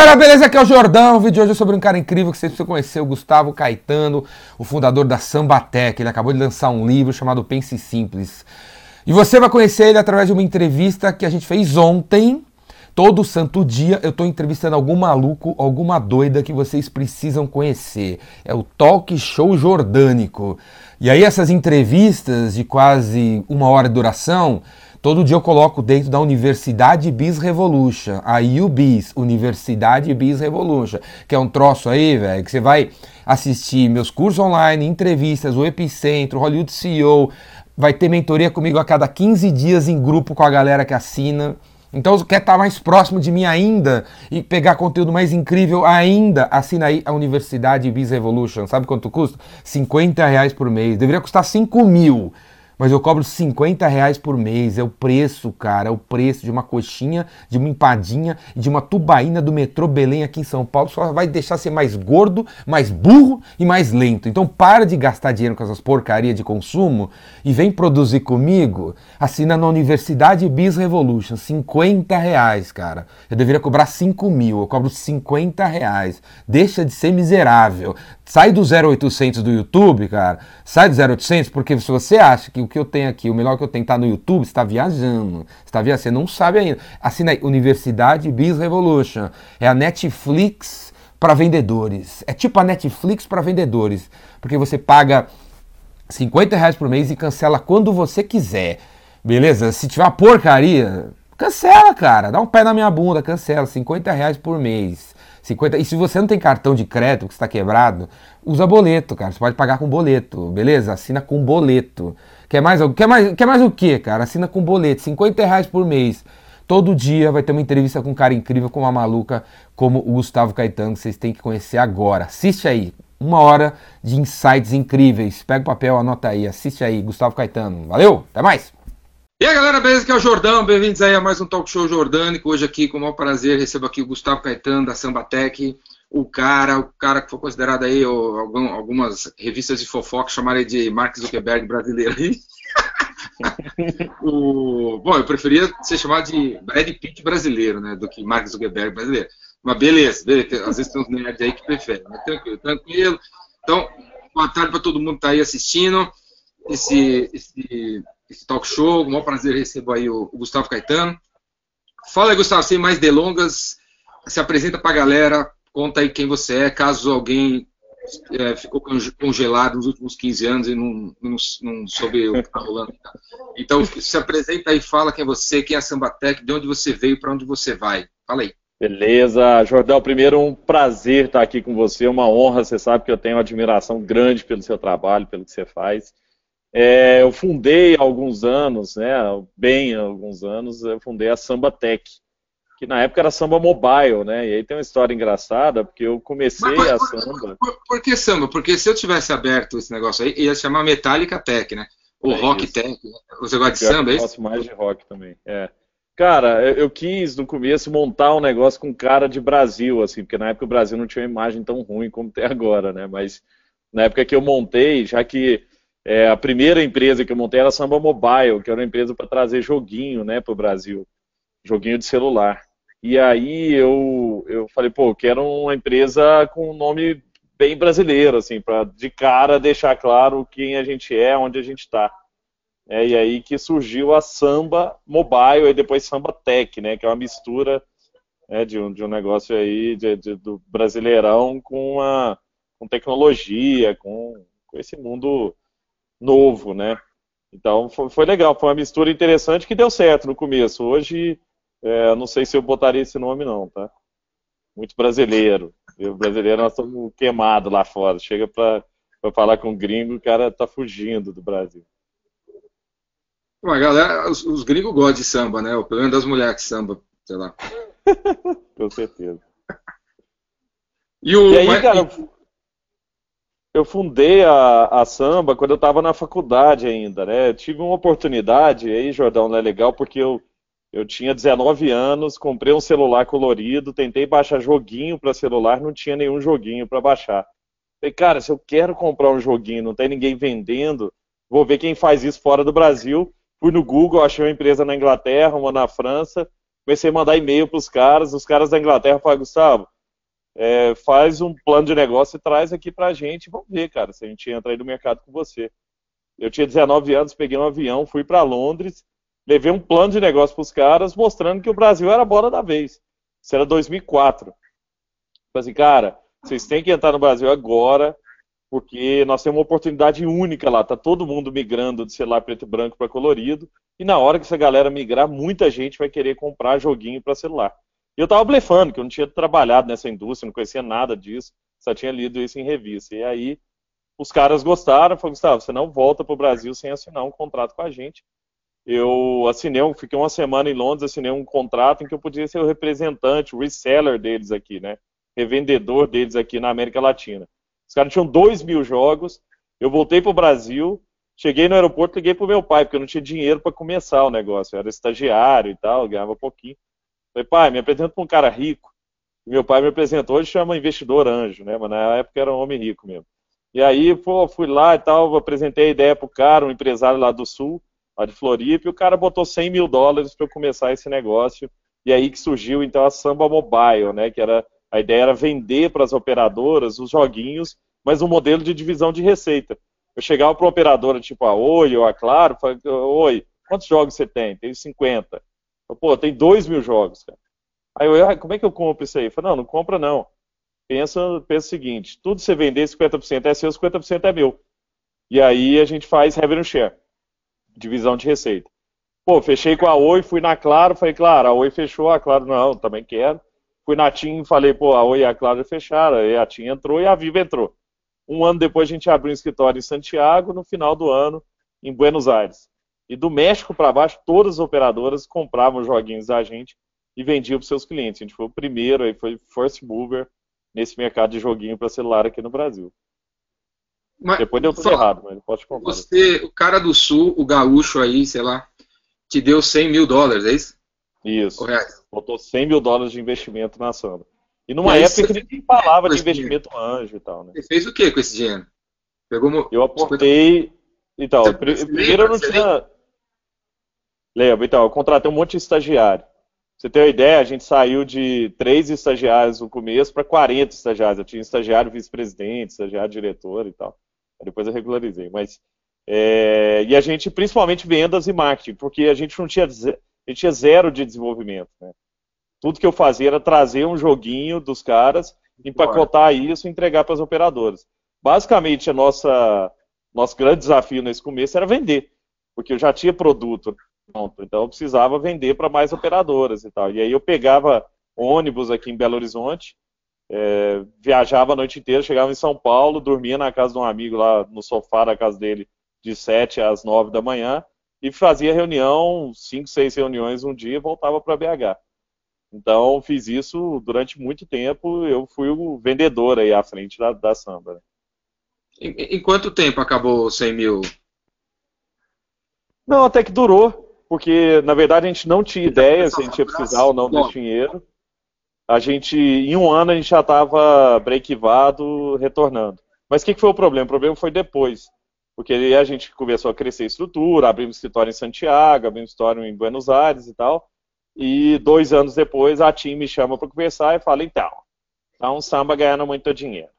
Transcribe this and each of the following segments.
galera, beleza? Aqui é o Jordão. O vídeo de hoje é sobre um cara incrível que vocês precisam conhecer, o Gustavo Caetano, o fundador da Sambatec. Ele acabou de lançar um livro chamado Pense Simples. E você vai conhecer ele através de uma entrevista que a gente fez ontem. Todo santo dia eu estou entrevistando algum maluco, alguma doida que vocês precisam conhecer. É o Talk Show Jordânico. E aí essas entrevistas de quase uma hora de duração Todo dia eu coloco dentro da Universidade Biz Revolution, a UBIS, Universidade Biz Revolution, que é um troço aí, velho, que você vai assistir meus cursos online, entrevistas, o Epicentro, Hollywood CEO, vai ter mentoria comigo a cada 15 dias em grupo com a galera que assina. Então, quer estar mais próximo de mim ainda e pegar conteúdo mais incrível ainda, assina aí a Universidade Biz Revolution. Sabe quanto custa? 50 reais por mês. Deveria custar 5 mil mas eu cobro 50 reais por mês. É o preço, cara. É o preço de uma coxinha, de uma empadinha de uma tubaína do metrô Belém aqui em São Paulo. Só vai deixar ser mais gordo, mais burro e mais lento. Então para de gastar dinheiro com essas porcarias de consumo e vem produzir comigo. Assina na Universidade Biz Revolution. 50 reais, cara. Eu deveria cobrar 5 mil. Eu cobro 50 reais. Deixa de ser miserável. Sai do 0800 do YouTube, cara. Sai do 0800 porque se você acha que o que eu tenho aqui, o melhor que eu tenho tá no YouTube, você está viajando. Você está viajando, você não sabe ainda. Assina aí, Universidade Biz Revolution. É a Netflix para vendedores. É tipo a Netflix para vendedores. Porque você paga 50 reais por mês e cancela quando você quiser. Beleza? Se tiver uma porcaria, cancela, cara. Dá um pé na minha bunda, cancela. 50 reais por mês. 50. E se você não tem cartão de crédito, que está quebrado, usa boleto, cara. Você pode pagar com boleto, beleza? Assina com boleto. Quer mais, quer mais, quer mais o quê, cara? Assina com boleto, 50 reais por mês. Todo dia vai ter uma entrevista com um cara incrível, com uma maluca como o Gustavo Caetano, que vocês têm que conhecer agora. Assiste aí. Uma hora de insights incríveis. Pega o papel, anota aí. Assiste aí, Gustavo Caetano. Valeu, até mais! E aí galera, beleza? Aqui é o Jordão, bem-vindos aí a mais um Talk Show Jordânico. Hoje aqui, com o maior prazer, recebo aqui o Gustavo Caetano da Sambatec, o cara, o cara que foi considerado aí, algum, algumas revistas de fofoca chamaram de Mark Zuckerberg brasileiro aí. o, bom, eu preferia ser chamado de Brad Pitt brasileiro, né, do que Mark Zuckerberg brasileiro. Mas beleza, beleza às vezes tem uns nerds aí que preferem, mas tranquilo, tranquilo. Então, boa tarde para todo mundo que está aí assistindo esse, esse esse talk show. O maior prazer recebo aí o, o Gustavo Caetano. Fala aí, Gustavo, sem mais delongas, se apresenta para a galera, conta aí quem você é, caso alguém é, ficou congelado nos últimos 15 anos e não, não, não soube o que está rolando. Então, se apresenta aí, fala quem é você, quem é a Sambatec, de onde você veio, para onde você vai. Fala aí. Beleza, Jordão, primeiro um prazer estar aqui com você, uma honra, você sabe que eu tenho uma admiração grande pelo seu trabalho, pelo que você faz. É, eu fundei há alguns anos, né, bem há alguns anos, eu fundei a Samba Tech, que na época era samba mobile, né? E aí tem uma história engraçada, porque eu comecei mas, mas, a samba. Por, por, que samba? Porque se eu tivesse aberto esse negócio aí, ia chamar Metallica Tech, né? Ou é Rock isso. Tech. Né? Você gosta de samba, é isso? Eu gosto mais de rock também. É. Cara, eu, eu, quis no começo montar um negócio com cara de Brasil, assim, porque na época o Brasil não tinha uma imagem tão ruim como tem agora, né? Mas na época que eu montei, já que é, a primeira empresa que eu montei era a Samba Mobile, que era uma empresa para trazer joguinho né, para o Brasil, joguinho de celular. E aí eu, eu falei, pô, quero uma empresa com um nome bem brasileiro, assim, para de cara deixar claro quem a gente é, onde a gente está. É, e aí que surgiu a Samba Mobile e depois Samba Tech, né, que é uma mistura né, de, um, de um negócio aí de, de, do brasileirão com, uma, com tecnologia, com, com esse mundo novo, né? Então foi, foi, legal, foi uma mistura interessante que deu certo no começo. Hoje, é, não sei se eu botaria esse nome não, tá? Muito brasileiro. O brasileiro nós estamos queimados lá fora. Chega para falar com gringo, o cara tá fugindo do Brasil. Bom, a galera, os, os gringos gostam de samba, né? O problema das mulheres que samba, sei lá. com certeza. E, o, e aí, mas, cara, eu fundei a, a samba quando eu estava na faculdade ainda, né? tive uma oportunidade, aí, Jordão, não é legal, porque eu, eu tinha 19 anos, comprei um celular colorido, tentei baixar joguinho para celular, não tinha nenhum joguinho para baixar. Falei, cara, se eu quero comprar um joguinho, não tem ninguém vendendo, vou ver quem faz isso fora do Brasil. Fui no Google, achei uma empresa na Inglaterra, uma na França, comecei a mandar e-mail para os caras, os caras da Inglaterra falaram, Gustavo, é, faz um plano de negócio e traz aqui para a gente, vamos ver, cara, se a gente entra aí no mercado com você. Eu tinha 19 anos, peguei um avião, fui para Londres, levei um plano de negócio para os caras, mostrando que o Brasil era a bola da vez. Isso era 2004. Falei assim, cara, vocês têm que entrar no Brasil agora, porque nós temos uma oportunidade única lá. Tá todo mundo migrando de celular preto e branco para colorido, e na hora que essa galera migrar, muita gente vai querer comprar joguinho para celular. E eu tava blefando, que eu não tinha trabalhado nessa indústria, não conhecia nada disso, só tinha lido isso em revista. E aí os caras gostaram, falaram, Gustavo, você não volta para o Brasil sem assinar um contrato com a gente. Eu assinei, fiquei uma semana em Londres, assinei um contrato em que eu podia ser o representante, o reseller deles aqui, né? Revendedor deles aqui na América Latina. Os caras tinham dois mil jogos. Eu voltei para o Brasil, cheguei no aeroporto, liguei para o meu pai, porque eu não tinha dinheiro para começar o negócio. Eu era estagiário e tal, ganhava pouquinho. Falei, pai, me apresenta para um cara rico. E meu pai me apresentou, hoje chama investidor anjo, né? Mas na época era um homem rico mesmo. E aí, pô, fui lá e tal, apresentei a ideia pro cara, um empresário lá do Sul, lá de Floripa, e o cara botou 100 mil dólares para eu começar esse negócio. E aí que surgiu, então, a Samba Mobile, né? Que era a ideia era vender para as operadoras os joguinhos, mas um modelo de divisão de receita. Eu chegava para uma operadora tipo a Oi ou a Claro, falei, Oi, quantos jogos você tem? Tenho 50. Pô, tem 2 mil jogos, cara. Aí eu, ah, como é que eu compro isso aí? Eu falei, não, não compra não. Pensa, pensa o seguinte, tudo você vender, 50% é seu, 50% é meu. E aí a gente faz revenue share, divisão de receita. Pô, fechei com a Oi, fui na Claro, falei, claro, a Oi fechou, a Claro não, também quero. Fui na TIM falei, pô, a Oi e a Claro fecharam, e a TIM entrou e a Viva entrou. Um ano depois a gente abriu um escritório em Santiago, no final do ano, em Buenos Aires. E do México para baixo, todas as operadoras compravam joguinhos da gente e vendiam para seus clientes. A gente foi o primeiro, aí foi first mover nesse mercado de joguinho para celular aqui no Brasil. Mas, Depois deu tudo fala, errado, mas pode comprar. Você, o cara do sul, o gaúcho aí, sei lá, te deu 100 mil dólares, é isso? Isso. Botou 100 mil dólares de investimento na Samba. E numa e época que ninguém falava de investimento dinheiro? anjo e tal, né? Você fez o que com esse dinheiro? Pegou Eu aportei. Então, Você primeiro eu não tinha. Lembra? Então, eu contratei um monte de estagiário. Pra você ter uma ideia, a gente saiu de três estagiários no começo para 40 estagiários. Eu tinha estagiário vice-presidente, estagiário diretor e tal. Depois eu regularizei. Mas, é... E a gente, principalmente vendas e marketing, porque a gente não tinha gente tinha zero de desenvolvimento. Né? Tudo que eu fazia era trazer um joguinho dos caras, empacotar isso e entregar para as operadoras. Basicamente, a nossa nosso grande desafio nesse começo era vender, porque eu já tinha produto pronto, então eu precisava vender para mais operadoras e tal. E aí eu pegava ônibus aqui em Belo Horizonte, é, viajava a noite inteira, chegava em São Paulo, dormia na casa de um amigo lá no sofá da casa dele de 7 às 9 da manhã, e fazia reunião, cinco, seis reuniões um dia e voltava para BH. Então, fiz isso durante muito tempo. Eu fui o vendedor aí à frente da, da Samba. Né? Em, em, quanto tempo acabou 100 mil? Não, até que durou, porque na verdade a gente não tinha ideia se a gente ia precisar ou não desse dinheiro. A gente, em um ano, a gente já estava breakivado, retornando. Mas o que, que foi o problema? O problema foi depois. Porque aí a gente começou a crescer a estrutura, abrimos escritório em Santiago, abrimos escritório em Buenos Aires e tal. E dois anos depois a TIM me chama para conversar e fala, então, tá um samba ganhando muito dinheiro.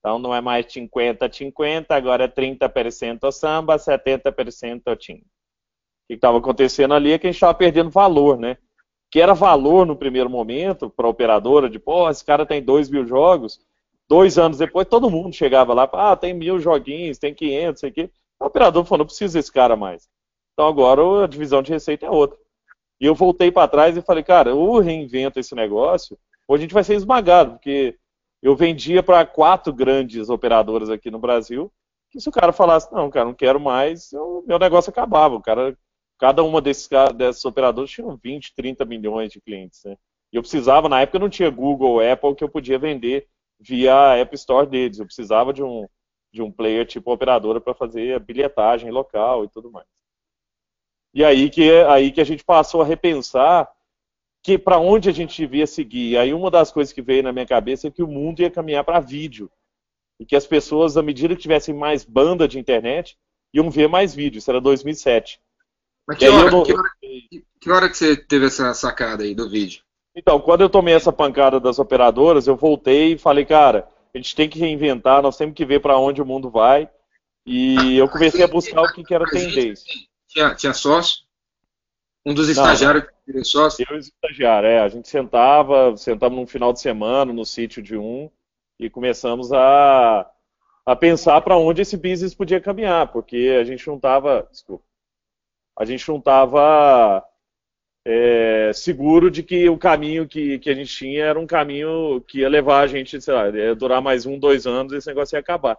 Então não é mais 50-50, agora é 30% o samba, 70% o TIM. Que estava acontecendo ali é que a gente estava perdendo valor, né? Que era valor no primeiro momento para a operadora, de, pô, esse cara tem 2 mil jogos, Dois anos depois, todo mundo chegava lá, ah, tem mil joguinhos, tem 500, sei o quê. O operador falou, não precisa desse cara mais. Então agora a divisão de receita é outra. E eu voltei para trás e falei, cara, eu reinvento esse negócio, hoje a gente vai ser esmagado, porque eu vendia para quatro grandes operadoras aqui no Brasil, que se o cara falasse, não, cara, não quero mais, eu, meu negócio acabava. O cara, cada uma desses, desses operadores tinha 20, 30 milhões de clientes. Né? E eu precisava, na época não tinha Google, Apple, que eu podia vender via a App Store deles. Eu precisava de um, de um player tipo operadora para fazer a bilhetagem local e tudo mais. E aí que, aí que a gente passou a repensar que para onde a gente devia seguir. Aí uma das coisas que veio na minha cabeça é que o mundo ia caminhar para vídeo. E que as pessoas, à medida que tivessem mais banda de internet, iam ver mais vídeos. Isso era 2007. Mas que hora, não... que, hora, que hora que você teve essa sacada aí do vídeo? Então, quando eu tomei essa pancada das operadoras, eu voltei e falei, cara, a gente tem que reinventar, nós temos que ver para onde o mundo vai. E eu comecei a buscar o que, que era tendência. Tinha, tinha sócio? Um dos estagiários que virou sócio? Eu e o estagiário, é. A gente sentava, sentamos num final de semana no sítio de um e começamos a, a pensar para onde esse business podia caminhar, porque a gente não estava, desculpa, a gente não estava é, seguro de que o caminho que, que a gente tinha era um caminho que ia levar a gente, sei lá, ia durar mais um, dois anos e esse negócio ia acabar.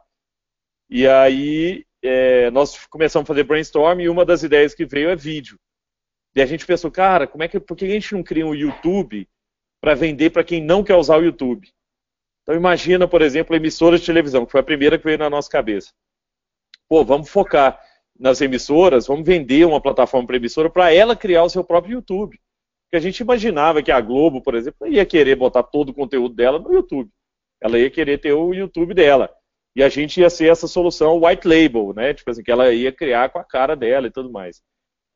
E aí é, nós começamos a fazer brainstorm e uma das ideias que veio é vídeo. E a gente pensou, cara, como é que, por que a gente não cria um YouTube para vender para quem não quer usar o YouTube? Então imagina, por exemplo, emissoras de televisão, que foi a primeira que veio na nossa cabeça. Pô, vamos focar nas emissoras, vamos vender uma plataforma para emissora para ela criar o seu próprio YouTube. Porque a gente imaginava que a Globo, por exemplo, ia querer botar todo o conteúdo dela no YouTube. Ela ia querer ter o YouTube dela. E a gente ia ser essa solução white label, né? Tipo assim, que ela ia criar com a cara dela e tudo mais.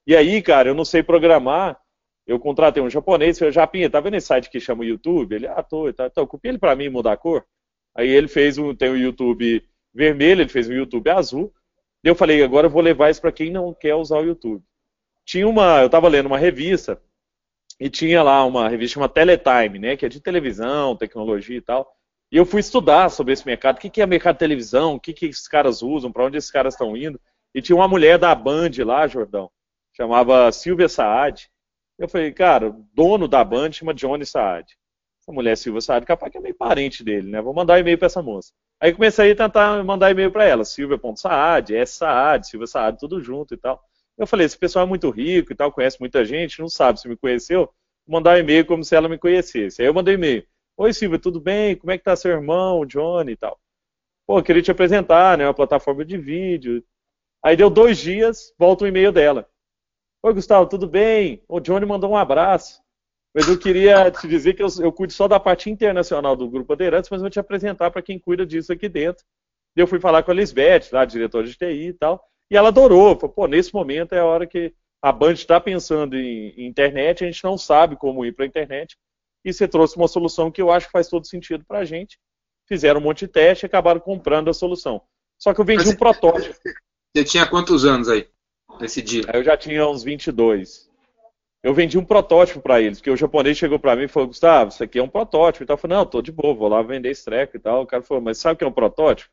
E aí, cara, eu não sei programar. Eu contratei um japonês, falei, Japinha, tá vendo esse site que chama YouTube? Ele, ah, tô, tá, então, copia ele para mim mudar a cor. Aí ele fez um, tem o um YouTube vermelho, ele fez um YouTube azul. Eu falei, agora eu vou levar isso para quem não quer usar o YouTube. Tinha uma, eu estava lendo uma revista e tinha lá uma revista chamada Teletime, né, que é de televisão, tecnologia e tal. E eu fui estudar sobre esse mercado, o que, que é mercado de televisão, o que, que esses caras usam, para onde esses caras estão indo. E tinha uma mulher da Band lá, Jordão, chamava Silvia Saad. Eu falei, cara, dono da Band chama Johnny Saad. Essa mulher Silvia Saad, capaz que é meio parente dele, né? Vou mandar um e-mail para essa moça. Aí comecei a tentar mandar e-mail para ela, silvia.saad, S Saad, Silvia Saad, tudo junto e tal. Eu falei, esse pessoal é muito rico e tal, conhece muita gente, não sabe se me conheceu, vou mandar um e-mail como se ela me conhecesse. Aí eu mandei um e-mail. Oi Silvia, tudo bem? Como é que tá seu irmão, o Johnny e tal? Pô, queria te apresentar, né, uma plataforma de vídeo. Aí deu dois dias, volta o um e-mail dela. Oi Gustavo, tudo bem? O Johnny mandou um abraço. Mas eu queria te dizer que eu, eu cuido só da parte internacional do Grupo Adeirantes, mas vou te apresentar para quem cuida disso aqui dentro. Eu fui falar com a Lisbeth, lá, diretora de TI e tal, e ela adorou. Falou, pô, nesse momento é a hora que a Band está pensando em, em, internet, a gente não sabe como ir para a internet, e você trouxe uma solução que eu acho que faz todo sentido para a gente. Fizeram um monte de teste e acabaram comprando a solução. Só que eu vendi um protótipo. Você tinha quantos anos aí, nesse dia? Eu já tinha uns 22 eu vendi um protótipo para eles, porque o japonês chegou para mim e falou, Gustavo, isso aqui é um protótipo. E. Eu falei, não, tô de boa, vou lá vender esse treco e tal. O cara falou, mas sabe o que é um protótipo?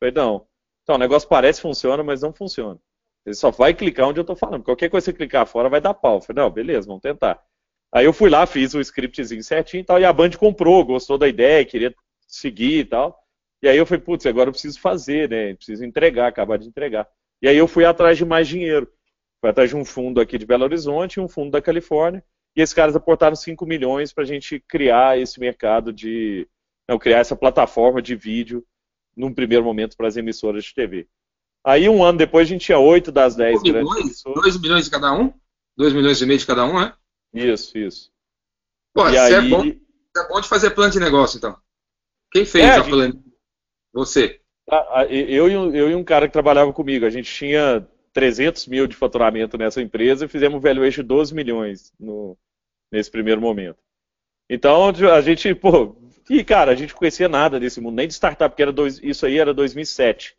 Eu falei, não. Então, o negócio parece funciona, mas não funciona. Ele só vai clicar onde eu tô falando. Qualquer coisa que você clicar fora vai dar pau. Eu falei, não, beleza, vamos tentar. Aí eu fui lá, fiz o scriptzinho certinho e tal, e a Band comprou, gostou da ideia, queria seguir e tal. E aí eu falei, putz, agora eu preciso fazer, né? Preciso entregar, acabar de entregar. E aí eu fui atrás de mais dinheiro. Foi atrás de um fundo aqui de Belo Horizonte e um fundo da Califórnia. E esses caras aportaram 5 milhões para a gente criar esse mercado de. Não, criar essa plataforma de vídeo num primeiro momento para as emissoras de TV. Aí um ano depois a gente tinha 8 das 10 grandes milhões? emissoras. 2 milhões de cada um? 2 milhões e meio de cada um, né? Isso, isso. Pô, e aí... é, bom, é bom de fazer plano de negócio, então. Quem fez é, a gente... Você. Eu e, um, eu e um cara que trabalhava comigo, a gente tinha 300 mil de faturamento nessa empresa e fizemos um valuation de 12 milhões no, nesse primeiro momento. Então, a gente, pô, e cara, a gente não conhecia nada desse mundo, nem de startup, porque era dois, isso aí era 2007.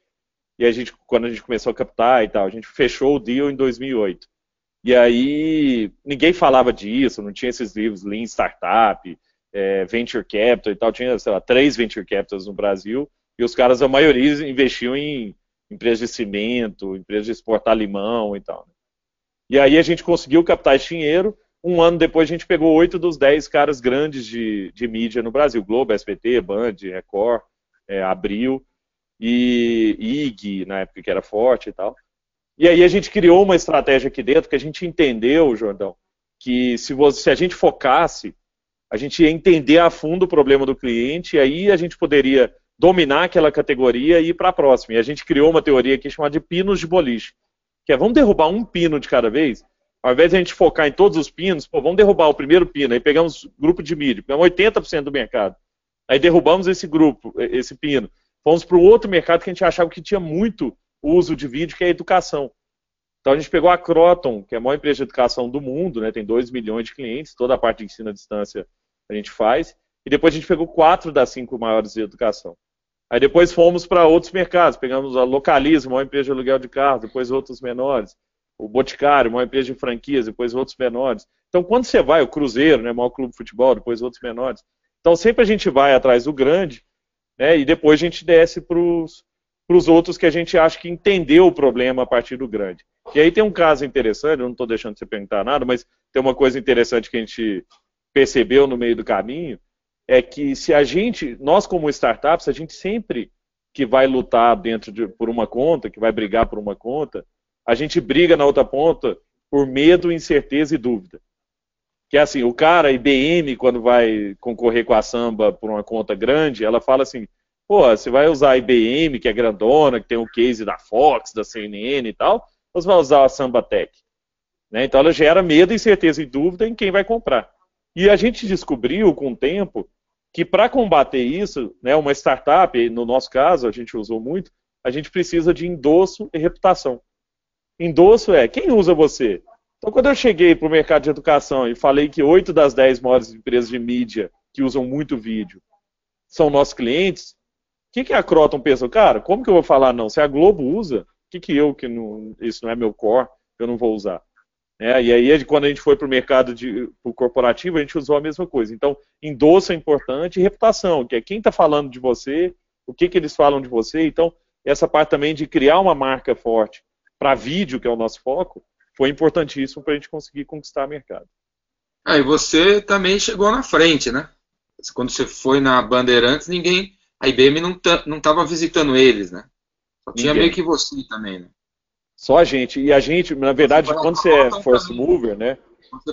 E a gente, quando a gente começou a captar e tal, a gente fechou o deal em 2008. E aí, ninguém falava disso, não tinha esses livros Lean Startup, é, Venture Capital e tal, tinha, sei lá, três Venture Capitals no Brasil, e os caras, a maioria, investiam em empresa de cimento, empresa de exportar limão e tal. Né? E aí a gente conseguiu captar esse dinheiro. Um ano depois a gente pegou oito dos dez caras grandes de, de mídia no Brasil: Globo, SBT, Band, Record, é, Abril e IG, na época que era forte e tal. E aí a gente criou uma estratégia aqui dentro que a gente entendeu, Jordão, que se, você, se a gente focasse, a gente ia entender a fundo o problema do cliente e aí a gente poderia dominar aquela categoria e ir para a próxima. E a gente criou uma teoria aqui chamada de pinos de boliche, que é vamos derrubar um pino de cada vez, ao invés de a gente focar em todos os pinos, pô, vamos derrubar o primeiro pino, aí pegamos grupo de mídia, pegamos 80% do mercado, aí derrubamos esse grupo, esse pino, fomos para o outro mercado que a gente achava que tinha muito uso de vídeo, que é a educação. Então a gente pegou a Croton, que é a maior empresa de educação do mundo, né, tem 2 milhões de clientes, toda a parte de ensino à distância a gente faz, e depois a gente pegou quatro das cinco maiores de educação. Aí depois fomos para outros mercados, pegamos a Localiza, maior empresa de aluguel de carro, depois outros menores, o Boticário, maior empresa de franquias, depois outros menores. Então quando você vai, o Cruzeiro, né, maior clube de futebol, depois outros menores. Então sempre a gente vai atrás do grande, né, e depois a gente desce para os outros que a gente acha que entendeu o problema a partir do grande. E aí tem um caso interessante, eu não estou deixando de você perguntar nada, mas tem uma coisa interessante que a gente percebeu no meio do caminho, é que se a gente, nós como startups, a gente sempre que vai lutar dentro de, por uma conta, que vai brigar por uma conta, a gente briga na outra ponta por medo, incerteza e dúvida. Que é assim, o cara, IBM, quando vai concorrer com a Samba por uma conta grande, ela fala assim, pô, você vai usar a IBM, que é grandona, que tem o case da Fox, da CNN e tal, ou você vai usar a Samba Tech? Né? Então ela gera medo, incerteza e dúvida em quem vai comprar. E a gente descobriu com o tempo que para combater isso, né, uma startup, no nosso caso, a gente usou muito, a gente precisa de endosso e reputação. Endosso é quem usa você. Então, quando eu cheguei para o mercado de educação e falei que 8 das 10 maiores empresas de mídia que usam muito vídeo são nossos clientes, o que, que a Croton pensou? Cara, como que eu vou falar não? Se a Globo usa, o que, que eu, que não, isso não é meu core, eu não vou usar? É, e aí, quando a gente foi para o mercado de, pro corporativo, a gente usou a mesma coisa. Então, endosso é importante e reputação, que é quem está falando de você, o que, que eles falam de você. Então, essa parte também de criar uma marca forte para vídeo, que é o nosso foco, foi importantíssimo para a gente conseguir conquistar o mercado. Ah, e você também chegou na frente, né? Quando você foi na Bandeirantes, ninguém. A IBM não estava visitando eles, né? Só tinha ninguém. meio que você também, né? Só a gente. E a gente, na verdade, quando você é first mover, né?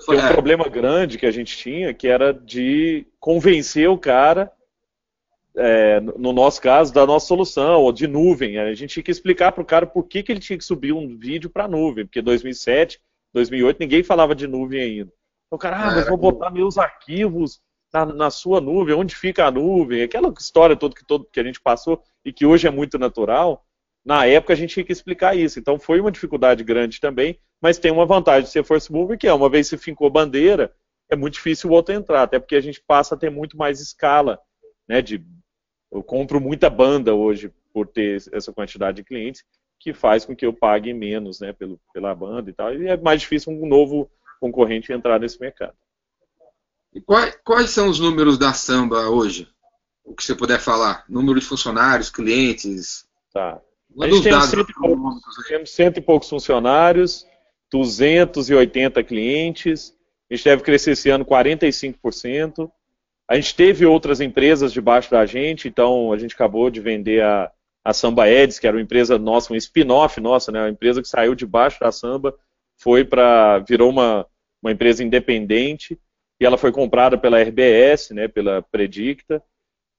Tem um problema grande que a gente tinha, que era de convencer o cara, é, no nosso caso, da nossa solução, ou de nuvem. A gente tinha que explicar para o cara por que, que ele tinha que subir um vídeo para nuvem, porque 2007, 2008, ninguém falava de nuvem ainda. Então, o cara, ah, mas vou botar meus arquivos na, na, sua nuvem, onde fica a nuvem? Aquela história toda que, todo, que a gente passou e que hoje é muito natural na época a gente tinha que explicar isso. Então foi uma dificuldade grande também, mas tem uma vantagem de ser force mover, que é uma vez que fincou bandeira, é muito difícil o outro entrar, até porque a gente passa a ter muito mais escala, né? De, eu compro muita banda hoje por ter essa quantidade de clientes, que faz com que eu pague menos, né, pelo, pela banda e tal, e é mais difícil um novo concorrente entrar nesse mercado. E quais, quais são os números da Samba hoje? O que você puder falar? Número de funcionários, clientes? Tá. A gente tem cento, poucos, temos cento e poucos funcionários, 280 clientes, a gente deve crescer esse ano 45%. A gente teve outras empresas debaixo da gente, então a gente acabou de vender a, a Samba Eds, que era uma empresa nossa, um spin-off nossa, né, uma empresa que saiu debaixo da Samba, foi para virou uma, uma empresa independente e ela foi comprada pela RBS, né, pela Predicta.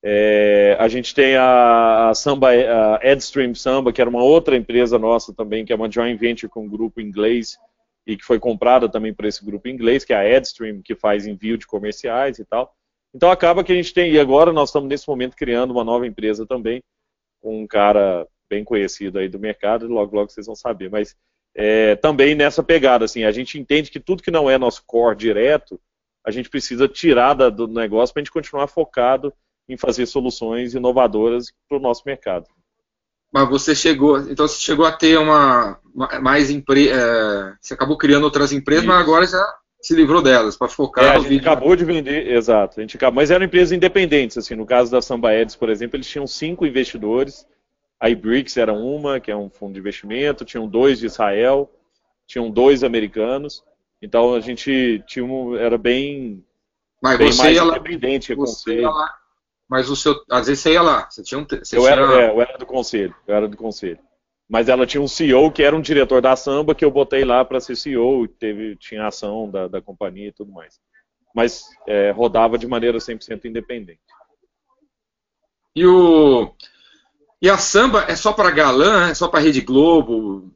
É, a gente tem a, a Samba, a Edstream Samba, que era uma outra empresa nossa também, que é uma joint venture com um grupo inglês e que foi comprada também por esse grupo inglês, que é a Edstream, que faz envio de comerciais e tal. Então acaba que a gente tem, e agora nós estamos nesse momento criando uma nova empresa também, com um cara bem conhecido aí do mercado, logo logo vocês vão saber, mas é, também nessa pegada, assim, a gente entende que tudo que não é nosso core direto, a gente precisa tirar da, do negócio para a gente continuar focado em fazer soluções inovadoras para o nosso mercado. Mas você chegou, então você chegou a ter uma, mais empre, é, você acabou criando outras empresas, Isso. mas agora já se livrou delas para focar é, a gente vídeo. acabou de vender, exato. A gente acabou, mas eram empresas independentes, assim. No caso da Samba Eds, por exemplo, eles tinham cinco investidores. A iBricks era uma, que é um fundo de investimento. Tinham dois de Israel, tinham dois americanos. Então a gente tinha um, era bem, mas bem mais independente. Você ia lá, mas o seu. Às vezes você ia lá. Você tinha um. Você eu, era, é, eu era do conselho. Eu era do conselho. Mas ela tinha um CEO que era um diretor da samba que eu botei lá para ser CEO, teve, tinha ação da, da companhia e tudo mais. Mas é, rodava de maneira 100% independente. E o. E a samba é só para galã, é só para Rede Globo,